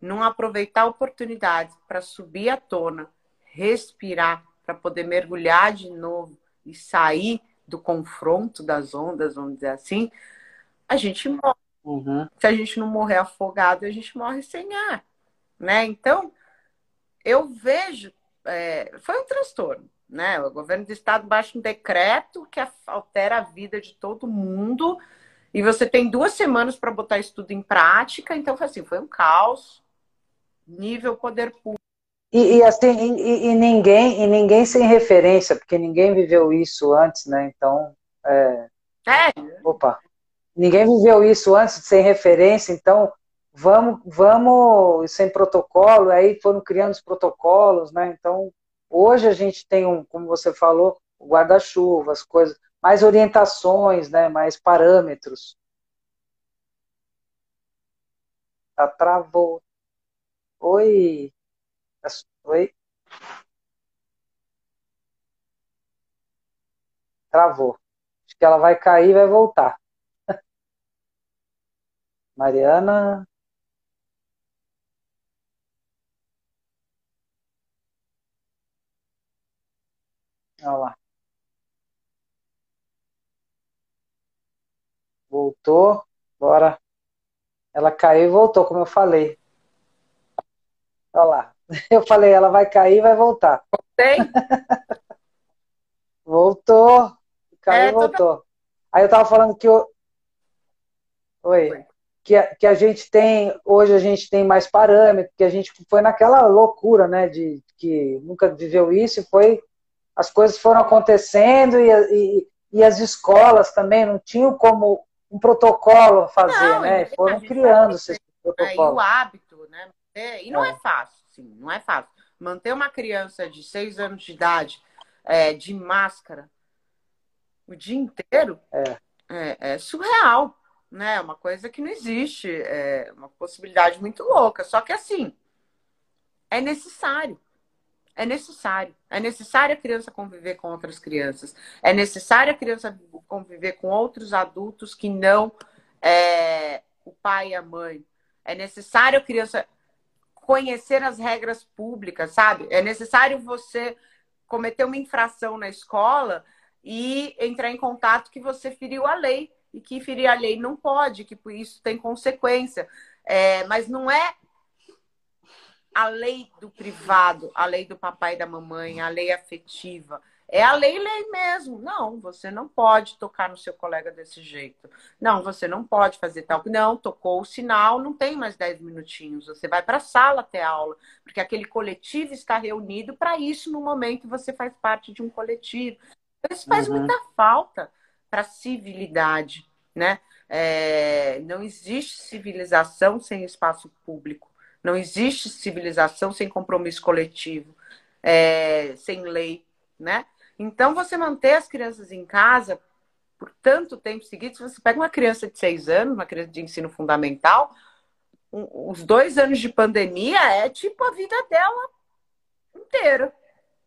não aproveitar oportunidades para subir à tona, respirar, para poder mergulhar de novo e sair do confronto das ondas, vamos dizer assim, a gente morre. Uhum. Se a gente não morrer afogado, a gente morre sem ar, né? Então, eu vejo é, foi um transtorno. Né? O governo do estado baixa um decreto que altera a vida de todo mundo e você tem duas semanas para botar isso tudo em prática. Então, foi assim, foi um caos, nível poder público. E, e assim, e, e, ninguém, e ninguém sem referência, porque ninguém viveu isso antes, né? Então, é... é. Opa! Ninguém viveu isso antes sem referência, então vamos, vamos sem protocolo, aí foram criando os protocolos, né? Então, hoje a gente tem um, como você falou, guarda-chuva, as coisas, mais orientações, né? Mais parâmetros. Tá, travou. Oi. Oi. Travou. Acho que ela vai cair e vai voltar. <laughs> Mariana. Olha lá. Voltou. Bora. Ela caiu e voltou, como eu falei. Olha lá. <laughs> Eu falei, ela vai cair e vai voltar. Tem? <laughs> Voltou. Caiu e é, voltou. Aí eu tava falando que o. Oi. Oi. Que, a, que a gente tem, hoje a gente tem mais parâmetros, que a gente foi naquela loucura, né, de que nunca viveu isso, e foi, as coisas foram acontecendo e, e, e as escolas também não tinham como um protocolo fazer, não, né, foram criando esses protocolos. Aí o hábito, né, e não é, é fácil, sim, não é fácil. Manter uma criança de seis anos de idade é, de máscara o dia inteiro é, é, é surreal, né? É uma coisa que não existe, é uma possibilidade muito louca. Só que assim, é necessário. É necessário. É necessário a criança conviver com outras crianças. É necessário a criança conviver com outros adultos que não é, o pai e a mãe. É necessário a criança conhecer as regras públicas, sabe? É necessário você cometer uma infração na escola e entrar em contato que você feriu a lei e que ferir a lei não pode, que por isso tem consequência. É, mas não é a lei do privado, a lei do papai e da mamãe, a lei afetiva. É a lei, lei mesmo. Não, você não pode tocar no seu colega desse jeito. Não, você não pode fazer tal. Não, tocou o sinal, não tem mais 10 minutinhos. Você vai para a sala até aula, porque aquele coletivo está reunido para isso no momento você faz parte de um coletivo. Então, isso faz uhum. muita falta para a civilidade, né? É, não existe civilização sem espaço público. Não existe civilização sem compromisso coletivo, é, sem lei, né? Então, você manter as crianças em casa por tanto tempo seguido, se você pega uma criança de seis anos, uma criança de ensino fundamental, os dois anos de pandemia é tipo a vida dela inteira.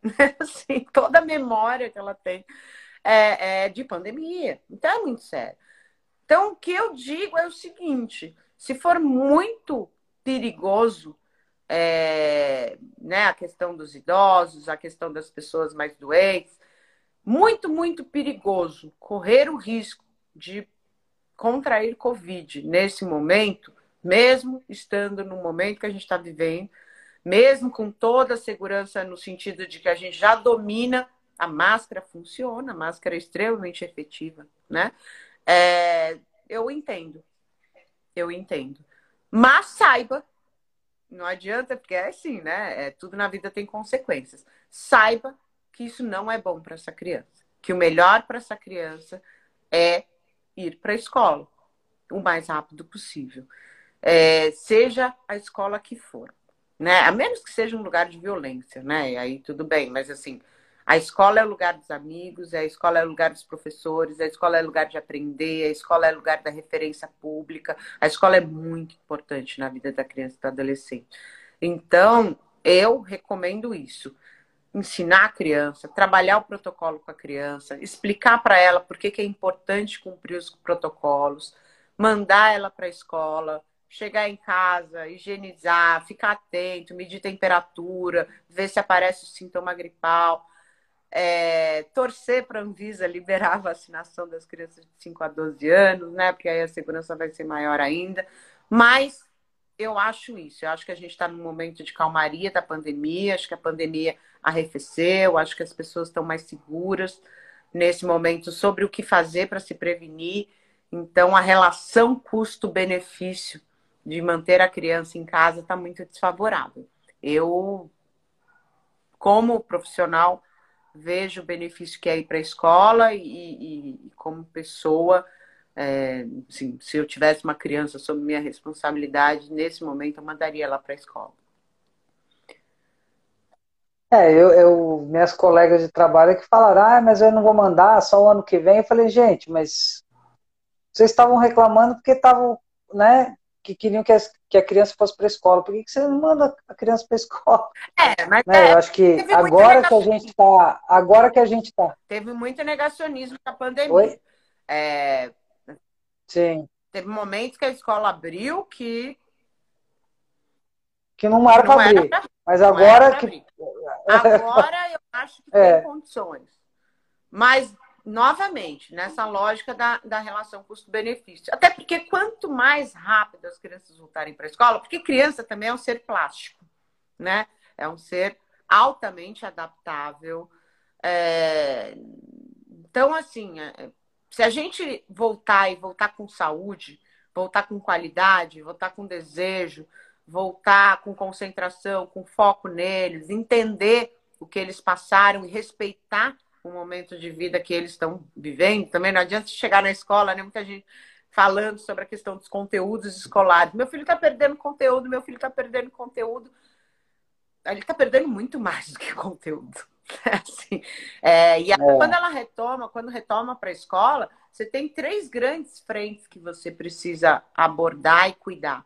<laughs> Assim, toda a memória que ela tem é, é de pandemia. Então, é muito sério. Então, o que eu digo é o seguinte: se for muito perigoso é, né, a questão dos idosos, a questão das pessoas mais doentes, muito, muito perigoso correr o risco de contrair Covid nesse momento, mesmo estando no momento que a gente está vivendo, mesmo com toda a segurança no sentido de que a gente já domina, a máscara funciona, a máscara é extremamente efetiva, né? É, eu entendo, eu entendo. Mas saiba, não adianta, porque é assim, né? É, tudo na vida tem consequências. Saiba que isso não é bom para essa criança. Que o melhor para essa criança é ir para a escola o mais rápido possível. É, seja a escola que for. Né? A menos que seja um lugar de violência, né? E aí tudo bem, mas assim, a escola é o lugar dos amigos, a escola é o lugar dos professores, a escola é o lugar de aprender, a escola é o lugar da referência pública. A escola é muito importante na vida da criança e do adolescente. Então, eu recomendo isso ensinar a criança, trabalhar o protocolo com a criança, explicar para ela por que, que é importante cumprir os protocolos, mandar ela para a escola, chegar em casa, higienizar, ficar atento, medir temperatura, ver se aparece o sintoma gripal, é, torcer para a Anvisa liberar a vacinação das crianças de 5 a 12 anos, né? Porque aí a segurança vai ser maior ainda. Mas eu acho isso. Eu acho que a gente está num momento de calmaria da pandemia. Acho que a pandemia arrefeceu. Acho que as pessoas estão mais seguras nesse momento sobre o que fazer para se prevenir. Então, a relação custo-benefício de manter a criança em casa está muito desfavorável. Eu, como profissional, vejo o benefício que é ir para a escola e, e, e, como pessoa É, assim, se eu tivesse uma criança sob minha responsabilidade, nesse momento eu mandaria ela para a escola. É, eu, eu, minhas colegas de trabalho que falaram, ah, mas eu não vou mandar, só o ano que vem. Eu falei, gente, mas vocês estavam reclamando porque estavam, né, que queriam que, que a criança fosse para a escola. Por que, que você não manda a criança para a <laughs> escola? É, mas né? é, eu acho que agora que a gente está, agora que a gente está. Teve muito negacionismo na pandemia. Oi? É, Sim. Teve momentos que a escola abriu que que não era para abrir. Pra, mas agora que agora eu acho que <laughs> é. tem condições. Mas novamente, nessa lógica da, da relação custo-benefício. Até porque quanto mais rápido as crianças voltarem para a escola, porque criança também é um ser plástico, né? É um ser altamente adaptável. É... Então, assim, é, se a gente voltar e voltar com saúde, voltar com qualidade, voltar com desejo, voltar com concentração, com foco neles, entender o que eles passaram e respeitar o momento de vida que eles estão vivendo. Também não adianta chegar na escola, né? Muita gente falando sobre a questão dos conteúdos escolares. Meu filho está perdendo conteúdo, meu filho está perdendo conteúdo. Ele está perdendo muito mais do que <laughs> conteúdo. Assim, é, e é. quando ela retoma, quando retoma para a escola, você tem três grandes frentes que você precisa abordar e cuidar.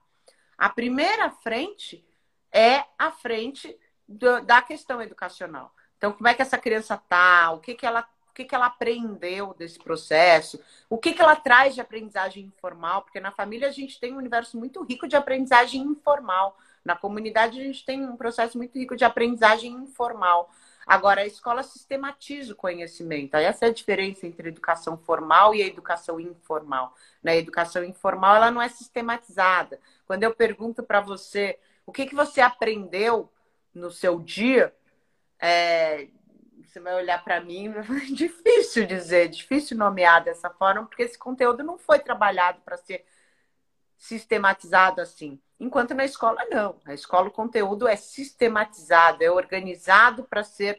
A primeira frente é a frente do, da questão educacional. Então, como é que essa criança tá? O que, que ela o que, que ela aprendeu desse processo, o que, que ela traz de aprendizagem informal, porque na família a gente tem um universo muito rico de aprendizagem informal, na comunidade a gente tem um processo muito rico de aprendizagem informal. Agora, a escola sistematiza o conhecimento. Essa é a diferença entre a educação formal e a educação informal. Na né? educação informal, ela não é sistematizada. Quando eu pergunto para você o que, que você aprendeu no seu dia, é, você vai olhar para mim, <laughs> difícil dizer, difícil nomear dessa forma, porque esse conteúdo não foi trabalhado para ser sistematizado assim. Enquanto na escola, não. Na escola, o conteúdo é sistematizado, é organizado para ser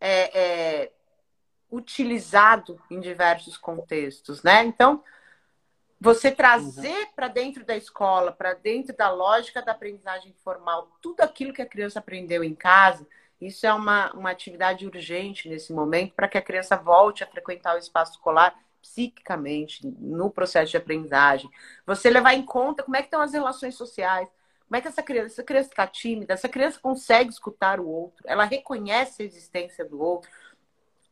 é, é, utilizado em diversos contextos, né? Então, você trazer uhum. para dentro da escola, para dentro da lógica da aprendizagem formal, tudo aquilo que a criança aprendeu em casa, isso é uma, uma atividade urgente nesse momento para que a criança volte a frequentar o espaço escolar psiquicamente, no processo de aprendizagem. Você levar em conta como é que estão as relações sociais, como é que essa criança, essa criança está tímida, essa criança consegue escutar o outro, ela reconhece a existência do outro,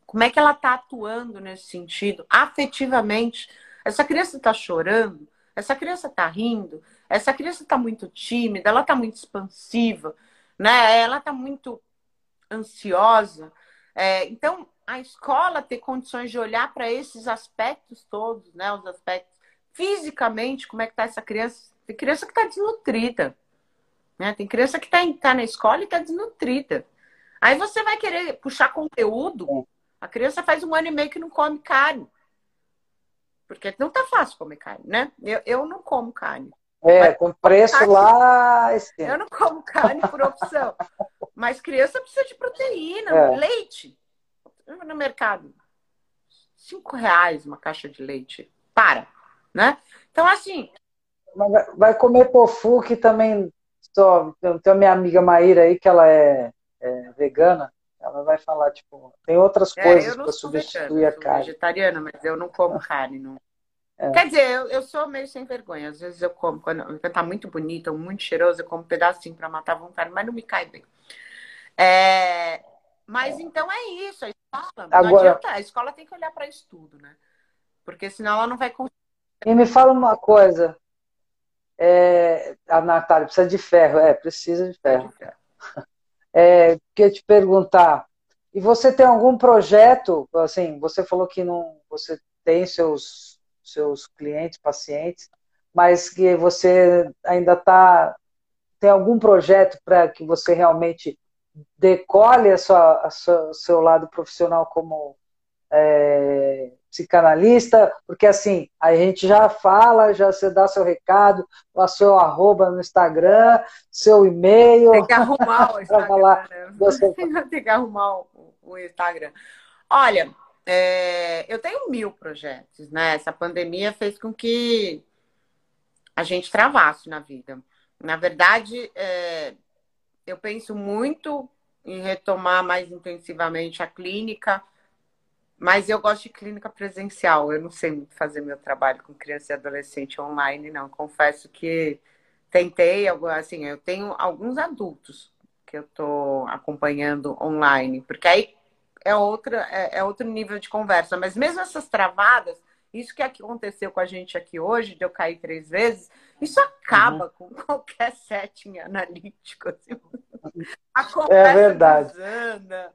como é que ela está atuando nesse sentido, afetivamente. Essa criança está chorando, essa criança está rindo, essa criança está muito tímida, ela está muito expansiva, né? Ela está muito ansiosa. É, então, a escola ter condições de olhar para esses aspectos todos, né? Os aspectos fisicamente, como é que está essa criança? Tem criança que está desnutrida, né? Tem criança que está tá na escola e está desnutrida. Aí você vai querer puxar conteúdo. A criança faz um ano e meio que não come carne. Porque não tá fácil comer carne, né? Eu, eu não como carne. É, com preço carne, lá. Eu não como carne por opção. <laughs> Mas criança precisa de proteína, é. leite. No mercado, cinco reais uma caixa de leite. Para, né? Então, assim. Vai comer tofu, que também. Só, tem a minha amiga Maíra aí, que ela é, é vegana. Ela vai falar, tipo, tem outras é, coisas para substituir vegana, a carne. Vegetariana, mas eu não como carne. Não. É. Quer dizer, eu, eu sou meio sem vergonha. Às vezes eu como, quando, quando tá muito bonito ou muito cheiroso, eu como um pedacinho para matar a vontade, mas não me cai bem. É, mas então é isso, a escola. Agora, não adianta, a escola tem que olhar para isso tudo, né? Porque senão ela não vai conseguir. E me fala uma coisa. É, a Natália precisa de ferro, é, precisa de ferro. De ferro. <laughs> É, queria te perguntar, e você tem algum projeto, assim, você falou que não, você tem seus, seus clientes, pacientes, mas que você ainda está, tem algum projeto para que você realmente decole a sua, a sua, o seu lado profissional como é, psicanalista, porque assim, a gente já fala, já você dá seu recado, o seu arroba no Instagram, seu e-mail. Tem que arrumar o <laughs> Instagram. falar, né? você... <laughs> Tem que arrumar o Instagram. Olha, é, eu tenho mil projetos, né? Essa pandemia fez com que a gente travasse na vida. Na verdade, é, eu penso muito em retomar mais intensivamente a clínica, mas eu gosto de clínica presencial. Eu não sei muito fazer meu trabalho com criança e adolescente online, não. Confesso que tentei, assim, eu tenho alguns adultos que eu estou acompanhando online, porque aí é, outra, é, é, outro nível de conversa. Mas mesmo essas travadas, isso que aconteceu com a gente aqui hoje, de eu cair três vezes, isso acaba uhum. com <laughs> qualquer setting analítico. Assim. A conversa é verdade. Desanda,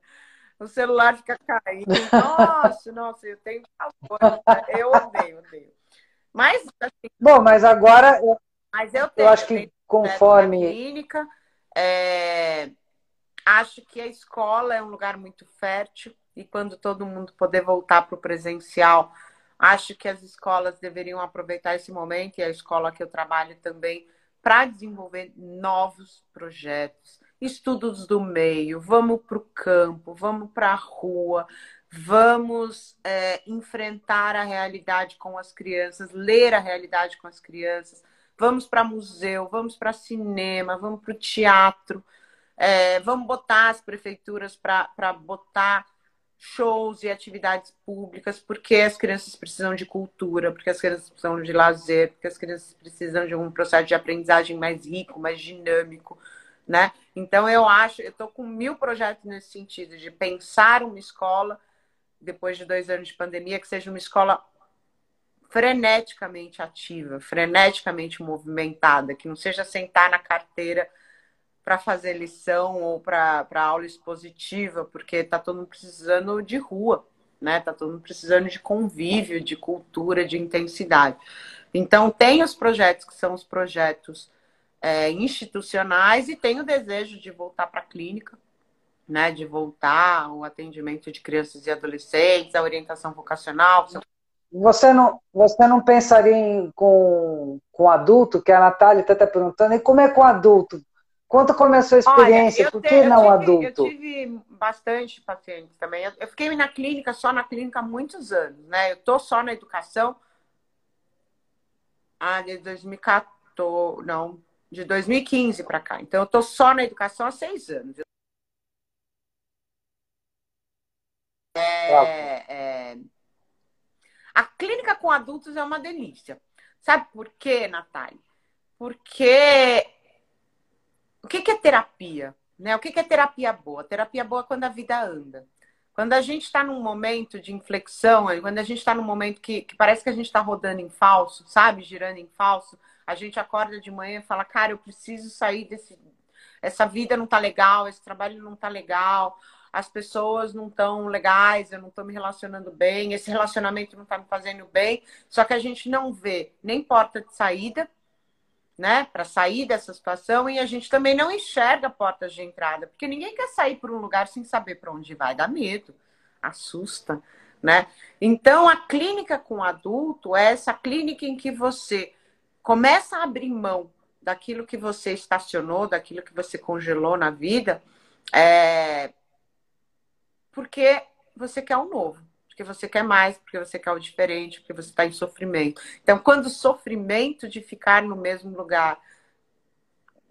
o celular fica caindo. Nossa, nossa, eu tenho favor. Eu odeio, odeio. Mas, assim, Bom, mas agora. Mas eu tenho. Eu acho que conforme. Clínica, é, acho que a escola é um lugar muito fértil e quando todo mundo poder voltar para o presencial, acho que as escolas deveriam aproveitar esse momento e a escola que eu trabalho também para desenvolver novos projetos, estudos do meio, vamos para o campo, vamos para a rua, vamos é, enfrentar a realidade com as crianças, ler a realidade com as crianças, vamos para museu, vamos para cinema, vamos para o teatro, é, vamos botar as prefeituras para botar shows e atividades públicas, porque as crianças precisam de cultura, porque as crianças precisam de lazer, porque as crianças precisam de um processo de aprendizagem mais rico, mais dinâmico, né? Então eu acho, eu estou com mil projetos nesse sentido de pensar uma escola depois de dois anos de pandemia que seja uma escola freneticamente ativa, freneticamente movimentada, que não seja sentar na carteira para fazer lição ou para aula expositiva, porque está todo mundo precisando de rua, né? Está todo mundo precisando de convívio, de cultura, de intensidade. Então, tem os projetos que são os projetos é, institucionais e tem o desejo de voltar para a clínica, né? De voltar ao atendimento de crianças e adolescentes, a orientação vocacional, você não, você não pensaria em, com, com adulto, que a Natália está perguntando, e como é com adulto? Quanto começou a experiência? Olha, Por que não tive, adulto? Eu tive bastante pacientes também. Eu, eu fiquei na clínica, só na clínica há muitos anos, né? Eu tô só na educação ah, de 2014, não, de 2015 para cá. Então, eu tô só na educação há seis anos. É, é, a clínica com adultos é uma delícia. Sabe por quê, Natália? Porque o que é terapia? Né? O que é terapia boa? Terapia boa é quando a vida anda. Quando a gente está num momento de inflexão, quando a gente está num momento que, que, parece que a gente está rodando em falso, sabe? Girando em falso, a gente acorda de manhã e fala, cara, eu preciso sair desse. Essa vida não tá legal, esse trabalho não tá legal, as pessoas não estão legais, eu não estou me relacionando bem, esse relacionamento não está me fazendo bem. Só que a gente não vê nem porta de saída, né, para sair dessa situação, e a gente também não enxerga portas de entrada, porque ninguém quer sair por um lugar sem saber para onde vai, dá medo, assusta, né? Então a clínica com adulto é essa clínica em que você começa a abrir mão daquilo que você estacionou, daquilo que você congelou na vida, é, porque você quer o um novo, porque você quer mais, porque você quer o diferente, porque você está em sofrimento. Então, quando o sofrimento de ficar no mesmo lugar,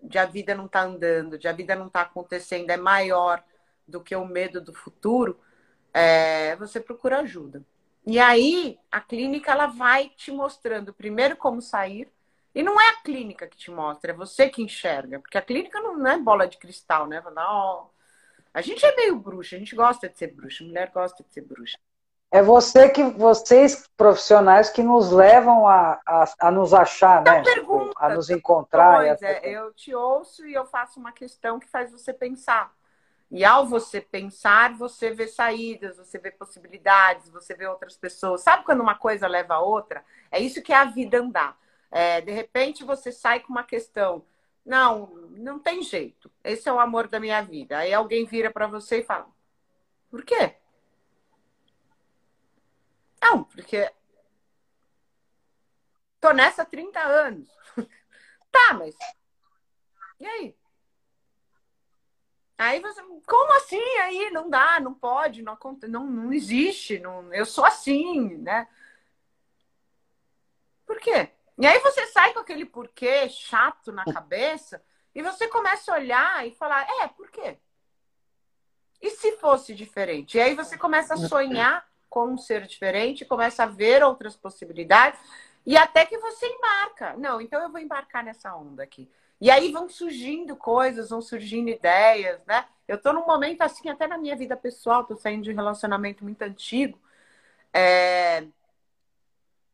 de a vida não tá andando, de a vida não tá acontecendo, é maior do que o medo do futuro, é, você procura ajuda. E aí, a clínica ela vai te mostrando primeiro como sair, e não é a clínica que te mostra, é você que enxerga, porque a clínica não é bola de cristal, né? Oh, a gente é meio bruxa, a gente gosta de ser bruxa, mulher gosta de ser bruxa. É você que, vocês profissionais que nos levam a, a, a nos achar, né? Pergunta, a nos encontrar. Pois é, eu te ouço e eu faço uma questão que faz você pensar. E ao você pensar, você vê saídas, você vê possibilidades, você vê outras pessoas. Sabe quando uma coisa leva a outra? É isso que é a vida andar. É, de repente você sai com uma questão não, não tem jeito. Esse é o amor da minha vida. Aí alguém vira para você e fala: Por quê? Não, porque tô nessa há 30 anos. <laughs> tá, mas e aí? Aí você, como assim? Aí não dá, não pode, não, não, não existe, não, eu sou assim, né? Por quê? E aí você sai com aquele porquê chato na cabeça e você começa a olhar e falar, é, por quê? E se fosse diferente? E aí você começa a sonhar com um ser diferente, começa a ver outras possibilidades e até que você embarca. Não, então eu vou embarcar nessa onda aqui. E aí vão surgindo coisas, vão surgindo ideias, né? Eu estou num momento assim, até na minha vida pessoal, estou saindo de um relacionamento muito antigo. É...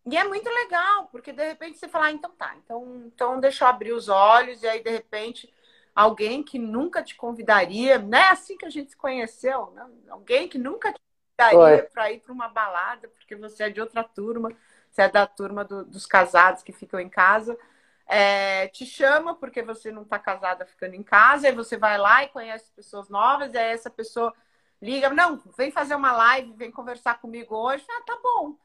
E é muito legal, porque de repente você fala, ah, então tá, então, então deixa eu abrir os olhos, e aí de repente alguém que nunca te convidaria, não é assim que a gente se conheceu, né? alguém que nunca te para ir para uma balada, porque você é de outra turma, você é da turma do, dos casados que ficam em casa é, te chama porque você não está casada ficando em casa, aí você vai lá e conhece pessoas novas, e aí essa pessoa liga, não, vem fazer uma live, vem conversar comigo hoje. Ah, tá bom.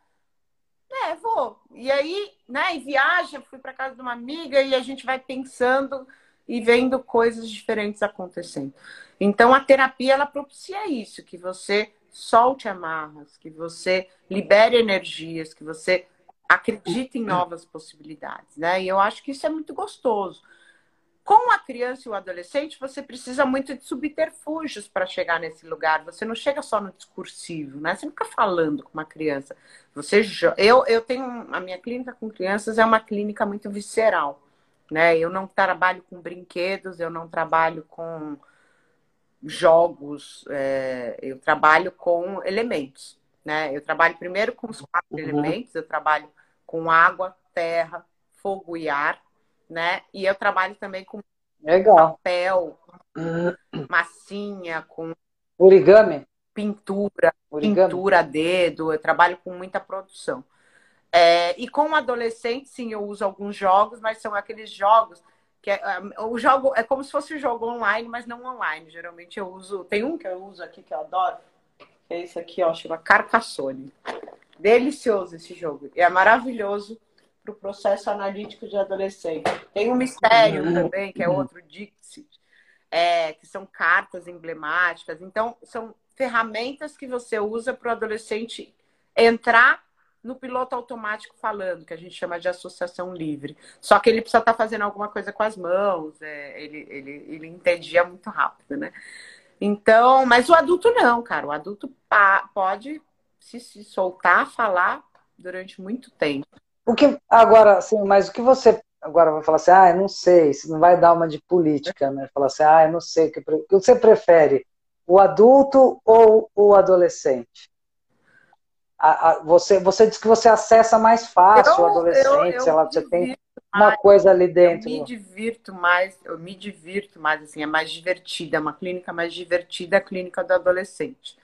É, vou. E aí, né, e viaja, fui para casa de uma amiga e a gente vai pensando e vendo coisas diferentes acontecendo. Então a terapia ela propicia isso, que você solte amarras, que você libere energias, que você acredita em novas possibilidades, né? E eu acho que isso é muito gostoso. Com a criança e o adolescente, você precisa muito de subterfúgios para chegar nesse lugar. Você não chega só no discursivo, né? Você não fica falando com uma criança. Você, eu, eu tenho a minha clínica com crianças é uma clínica muito visceral, né? Eu não trabalho com brinquedos, eu não trabalho com jogos, é, eu trabalho com elementos, né? Eu trabalho primeiro com os quatro uhum. elementos, eu trabalho com água, terra, fogo e ar, né? E eu trabalho também com Legal. papel, massinha, com origami, pintura, origami. pintura a dedo. Eu trabalho com muita produção. É, e com adolescente, sim, eu uso alguns jogos, mas são aqueles jogos que é, é, o jogo é como se fosse um jogo online, mas não online. Geralmente eu uso, tem um que eu uso aqui que eu adoro, que é esse aqui, ó, chama Carcassonne. Delicioso esse jogo. E é maravilhoso para o processo analítico de adolescente. Tem um mistério uhum. também, que é outro Dixit, é, que são cartas emblemáticas. Então, são ferramentas que você usa para o adolescente entrar no piloto automático falando, que a gente chama de associação livre. Só que ele precisa estar tá fazendo alguma coisa com as mãos, é, ele, ele, ele entendia muito rápido, né? Então, mas o adulto não, cara. O adulto pode se, se soltar, falar durante muito tempo. O que agora, assim, mas o que você agora vai falar assim, ah, eu não sei, se não vai dar uma de política, né? Falar assim, ah, eu não sei, o que, o que você prefere, o adulto ou o adolescente? A, a, você, você diz que você acessa mais fácil eu, o adolescente, eu, eu lá, você tem uma coisa ali dentro. Eu me divirto mais, eu me divirto mais, assim, é mais divertida, é uma clínica mais divertida a clínica do adolescente.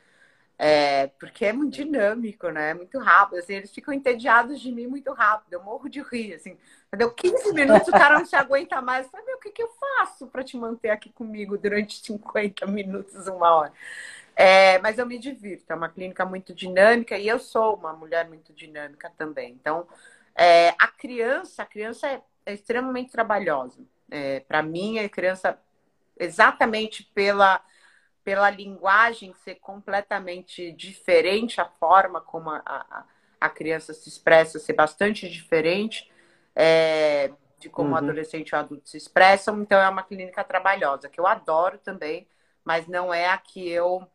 É, porque é muito dinâmico, né? É muito rápido. Assim, eles ficam entediados de mim muito rápido. Eu morro de rir, assim. Deu 15 minutos, o cara não se aguenta mais. Sabe o que, que eu faço para te manter aqui comigo durante 50 minutos, uma hora? É, mas eu me divirto. É uma clínica muito dinâmica e eu sou uma mulher muito dinâmica também. Então, é, a criança, a criança é, é extremamente trabalhosa. É, para mim, a criança, exatamente pela pela linguagem ser completamente diferente, a forma como a, a, a criança se expressa ser bastante diferente é, de como uhum. o adolescente e o adulto se expressam. Então, é uma clínica trabalhosa, que eu adoro também, mas não é a que eu,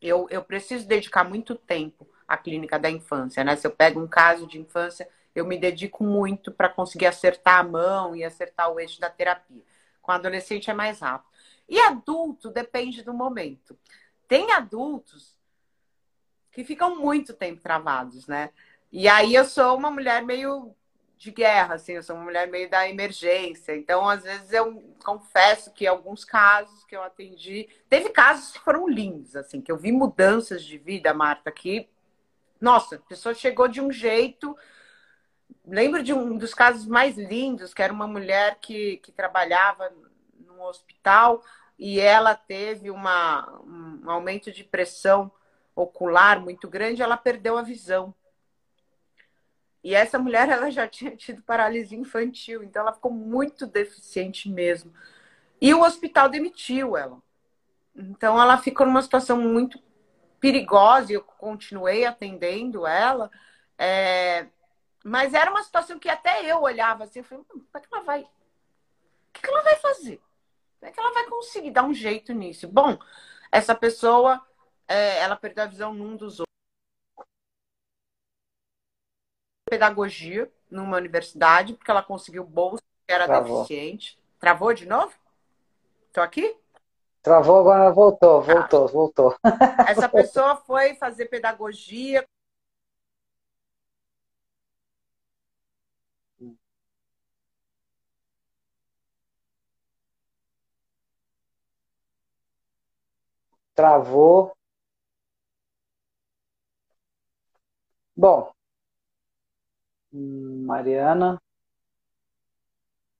eu, eu preciso dedicar muito tempo à clínica da infância. Né? Se eu pego um caso de infância, eu me dedico muito para conseguir acertar a mão e acertar o eixo da terapia. Com adolescente é mais rápido. E adulto depende do momento. Tem adultos que ficam muito tempo travados, né? E aí eu sou uma mulher meio de guerra, assim, eu sou uma mulher meio da emergência. Então, às vezes, eu confesso que alguns casos que eu atendi. Teve casos que foram lindos, assim, que eu vi mudanças de vida, Marta, que. Nossa, a pessoa chegou de um jeito. Lembro de um dos casos mais lindos, que era uma mulher que, que trabalhava num hospital e ela teve uma, um aumento de pressão ocular muito grande, ela perdeu a visão. E essa mulher ela já tinha tido paralisia infantil, então ela ficou muito deficiente mesmo. E o hospital demitiu ela. Então ela ficou numa situação muito perigosa e eu continuei atendendo ela. É... Mas era uma situação que até eu olhava assim, eu falei, hum, como é que ela vai? O que ela vai fazer? Como é que ela vai conseguir dar um jeito nisso? Bom, essa pessoa, é, ela perdeu a visão num dos outros. Pedagogia numa universidade, porque ela conseguiu bolsa, que era Travou. deficiente. Travou de novo? Estou aqui? Travou, agora voltou, voltou, ah. voltou. <laughs> Essa pessoa foi fazer pedagogia. Travou. Bom, Mariana,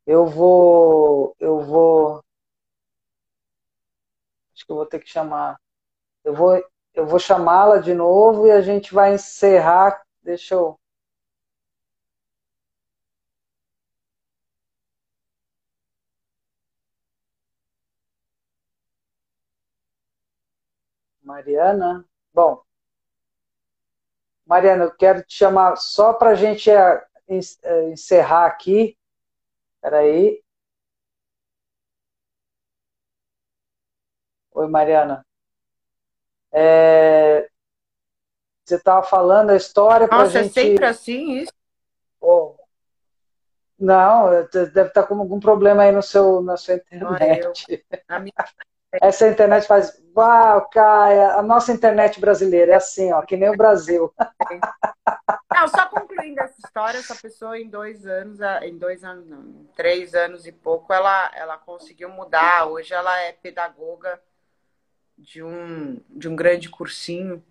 eu vou, eu vou Acho que eu vou ter que chamar. Eu vou, eu vou chamá-la de novo e a gente vai encerrar. Deixa eu. Mariana. Bom, Mariana, eu quero te chamar só para a gente é, é, encerrar aqui. Espera aí. Oi, Mariana. É... Você estava falando a história para gente... é sempre assim isso? Oh. Não, deve estar com algum problema aí no seu, na sua internet. Eu... Minha... Essa internet faz, uau, Caia, a nossa internet brasileira é assim, ó, que nem o Brasil. <laughs> Não, só concluindo essa história, essa pessoa em dois anos, em dois anos, não, em três anos e pouco, ela, ela conseguiu mudar. Hoje ela é pedagoga de um, de um grande cursinho,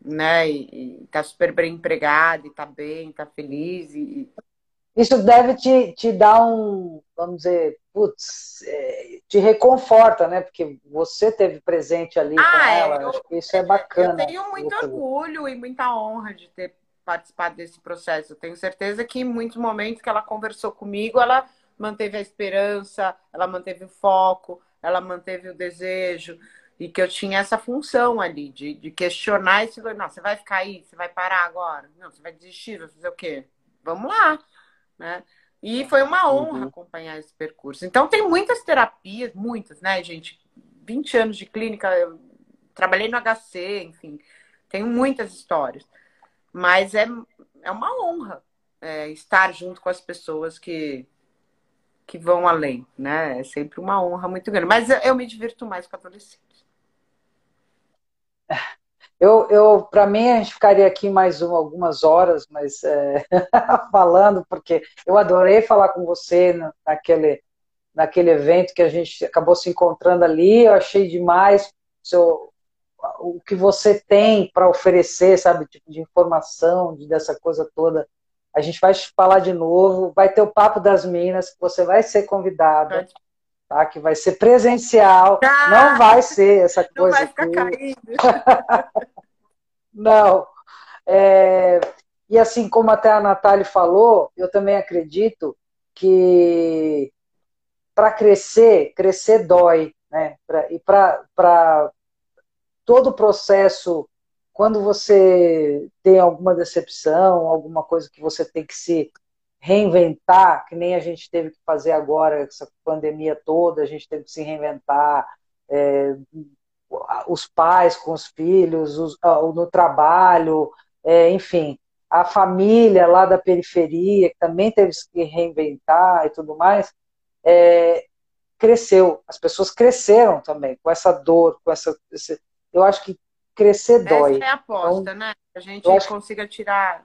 né? E, e tá super bem empregado, e tá bem, tá feliz. E... Isso deve te, te dar um, vamos dizer, putz, é, te reconforta, né? Porque você teve presente ali ah, com é, ela. Eu, Acho que isso é bacana. Eu tenho muito orgulho e muita honra de ter participado desse processo. Eu tenho certeza que em muitos momentos que ela conversou comigo, ela manteve a esperança, ela manteve o foco, ela manteve o desejo e que eu tinha essa função ali de, de questionar esse não, você vai ficar aí, você vai parar agora, não, você vai desistir, vai fazer o quê? Vamos lá, né? E foi uma honra uhum. acompanhar esse percurso. Então tem muitas terapias, muitas, né, gente? 20 anos de clínica, trabalhei no HC, enfim, tenho muitas histórias. Mas é, é uma honra é, estar junto com as pessoas que, que vão além, né? É sempre uma honra muito grande. Mas eu, eu me divirto mais com adolescentes. <laughs> Eu, eu para mim, a gente ficaria aqui mais uma, algumas horas, mas é, <laughs> falando, porque eu adorei falar com você naquele, naquele evento que a gente acabou se encontrando ali. Eu achei demais seu, o que você tem para oferecer, sabe, tipo de informação, de, dessa coisa toda. A gente vai falar de novo, vai ter o Papo das Minas, você vai ser convidada tá? Que vai ser presencial, ah, não vai ser essa coisa. Não vai ficar caindo. <laughs> não. É, e assim, como até a Natália falou, eu também acredito que para crescer, crescer dói, né? Pra, e para todo o processo, quando você tem alguma decepção, alguma coisa que você tem que se reinventar, que nem a gente teve que fazer agora, essa pandemia toda, a gente teve que se reinventar, é, os pais com os filhos, os, no trabalho, é, enfim, a família lá da periferia, que também teve que reinventar e tudo mais, é, cresceu. As pessoas cresceram também com essa dor, com essa. Esse, eu acho que crescer dói. Essa é a aposta, então, né? A gente consiga tirar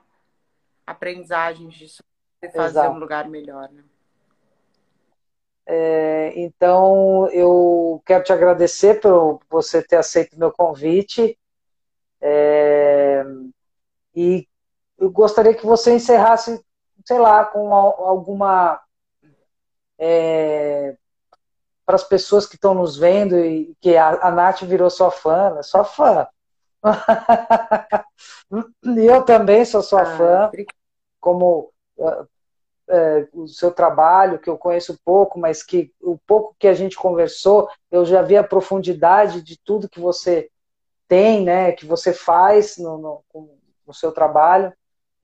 aprendizagens disso fazer Exato. um lugar melhor, né? É, então, eu quero te agradecer por você ter aceito o meu convite. É, e eu gostaria que você encerrasse, sei lá, com alguma. É, para as pessoas que estão nos vendo e que a, a Nath virou sua fã, né? sua fã. <laughs> e eu também sou sua ah, fã, como o seu trabalho, que eu conheço pouco, mas que o pouco que a gente conversou, eu já vi a profundidade de tudo que você tem, né, que você faz no, no, no seu trabalho.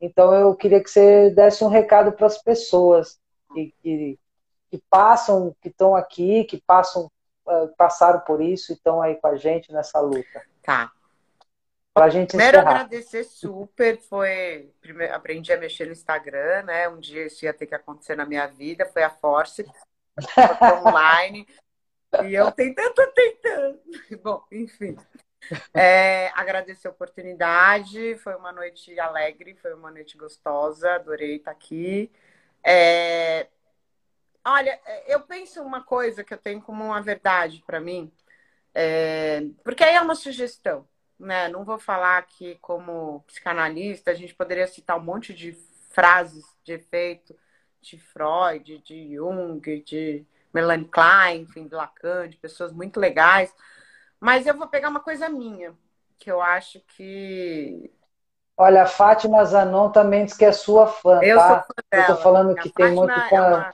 Então eu queria que você desse um recado para as pessoas que, que, que, passam, que estão aqui, que passam, uh, passaram por isso e estão aí com a gente nessa luta. Tá. Pra gente Primeiro encerrar. agradecer super, foi primeiro, aprendi a mexer no Instagram, né? Um dia isso ia ter que acontecer na minha vida, foi a Force online. e eu tentando, tentando. <laughs> Bom, enfim. É, agradecer a oportunidade, foi uma noite alegre, foi uma noite gostosa, adorei estar aqui. É, olha, eu penso uma coisa que eu tenho como uma verdade para mim, é, porque aí é uma sugestão né? Não vou falar que como psicanalista a gente poderia citar um monte de frases de efeito de Freud, de Jung, de Melanie Klein, enfim, de Lacan, de pessoas muito legais. Mas eu vou pegar uma coisa minha, que eu acho que Olha, a Fátima Zanon também diz que é sua fã, eu tá? Sou fã dela. Eu tô falando que tem muito com é uma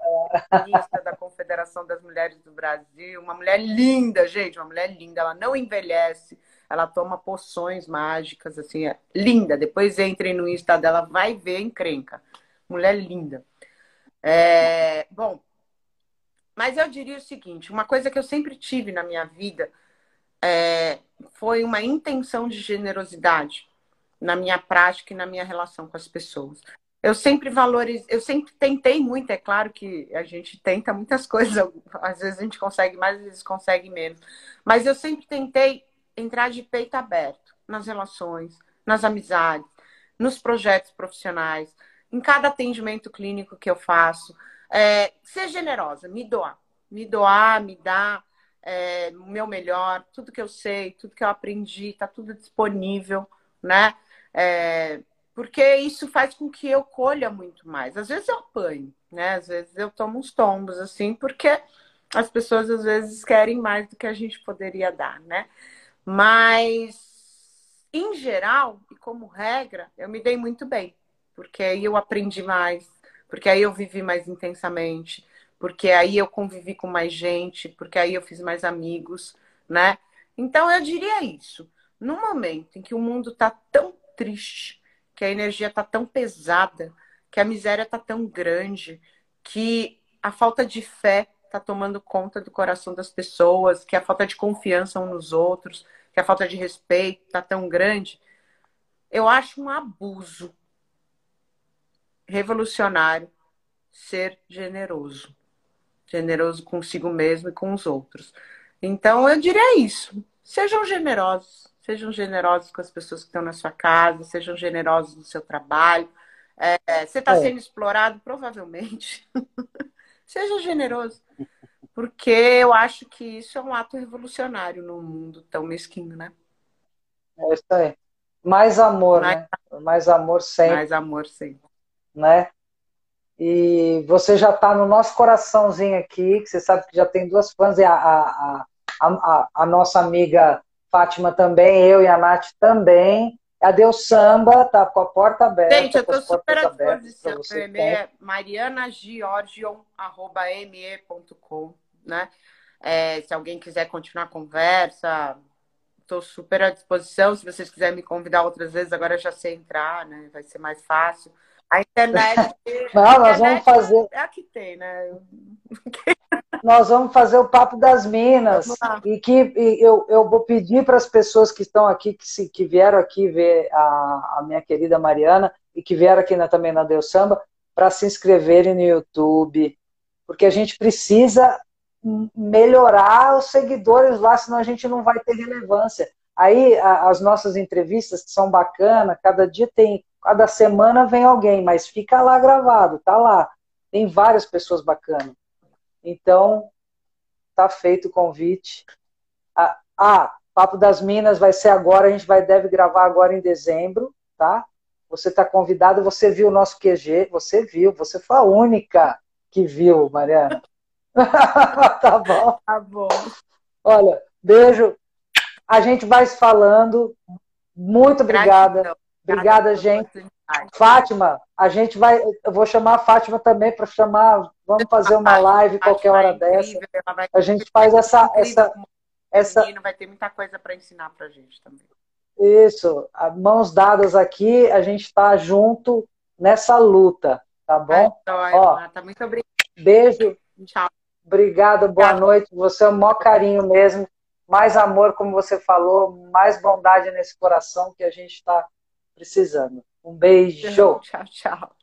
da Confederação das Mulheres do Brasil, uma mulher linda, gente, uma mulher linda, ela não envelhece, ela toma poções mágicas, assim, é linda. Depois entrem no Insta dela, vai ver encrenca. Mulher linda. É, bom, mas eu diria o seguinte: uma coisa que eu sempre tive na minha vida é, foi uma intenção de generosidade na minha prática e na minha relação com as pessoas. Eu sempre valorizo, eu sempre tentei muito, é claro que a gente tenta muitas <laughs> coisas, às vezes a gente consegue mais, às vezes consegue menos, mas eu sempre tentei entrar de peito aberto nas relações, nas amizades, nos projetos profissionais, em cada atendimento clínico que eu faço. É, ser generosa, me doar. Me doar, me dar é, o meu melhor, tudo que eu sei, tudo que eu aprendi, está tudo disponível, né? É, porque isso faz com que eu colha muito mais. Às vezes eu apanho, né? Às vezes eu tomo uns tombos, assim, porque as pessoas às vezes querem mais do que a gente poderia dar, né? Mas, em geral, e como regra, eu me dei muito bem, porque aí eu aprendi mais, porque aí eu vivi mais intensamente, porque aí eu convivi com mais gente, porque aí eu fiz mais amigos, né? Então, eu diria isso. No momento em que o mundo está tão triste, que a energia está tão pesada, que a miséria está tão grande, que a falta de fé está tomando conta do coração das pessoas, que a falta de confiança uns nos outros, que a falta de respeito está tão grande, eu acho um abuso revolucionário ser generoso. Generoso consigo mesmo e com os outros. Então, eu diria isso. Sejam generosos. Sejam generosos com as pessoas que estão na sua casa, sejam generosos no seu trabalho. É, você está é. sendo explorado? Provavelmente. <laughs> Seja generoso porque eu acho que isso é um ato revolucionário num mundo tão mesquinho, né? É isso aí. Mais amor, mais, né? Mais amor sempre. Mais amor sempre. Né? E você já está no nosso coraçãozinho aqui, que você sabe que já tem duas fãs, e a, a, a, a, nossa amiga Fátima também, eu e a Nath também. A Deus Samba tá com a porta aberta. Gente, eu estou super à disposição. É marianagiorgion.me.com né? É, se alguém quiser continuar a conversa, estou super à disposição. Se vocês quiserem me convidar outras vezes, agora eu já sei entrar, né? Vai ser mais fácil. A internet. <laughs> Não, a nós vamos fazer. É a que tem, né? <laughs> nós vamos fazer o papo das minas e que e eu, eu vou pedir para as pessoas que estão aqui que se que vieram aqui ver a, a minha querida Mariana e que vieram aqui na, também na Deus Samba para se inscreverem no YouTube porque a gente precisa melhorar os seguidores lá, senão a gente não vai ter relevância. Aí a, as nossas entrevistas que são bacanas, cada dia tem, cada semana vem alguém, mas fica lá gravado, tá lá. Tem várias pessoas bacanas. Então, tá feito o convite. Ah, ah, Papo das Minas vai ser agora, a gente vai deve gravar agora em dezembro, tá? Você está convidado, você viu o nosso QG, você viu, você foi a única que viu, Mariana. <laughs> tá bom. Tá bom. Olha, beijo. A gente vai se falando. Muito obrigada. Gratidão. Obrigada, gente. Fátima, a gente vai. Eu vou chamar a Fátima também para chamar. Vamos fazer uma live qualquer hora é dessa. A gente faz essa. essa, essa... Vai ter muita coisa para ensinar para a gente também. Isso, mãos dadas aqui, a gente está junto nessa luta, tá bom? Ó, tá muito obrigada. Beijo. Tchau. Obrigado, boa Tchau. noite. Você é o maior carinho mesmo. Mais amor, como você falou, mais bondade nesse coração que a gente está precisando. Um beijo. Tchau, tchau.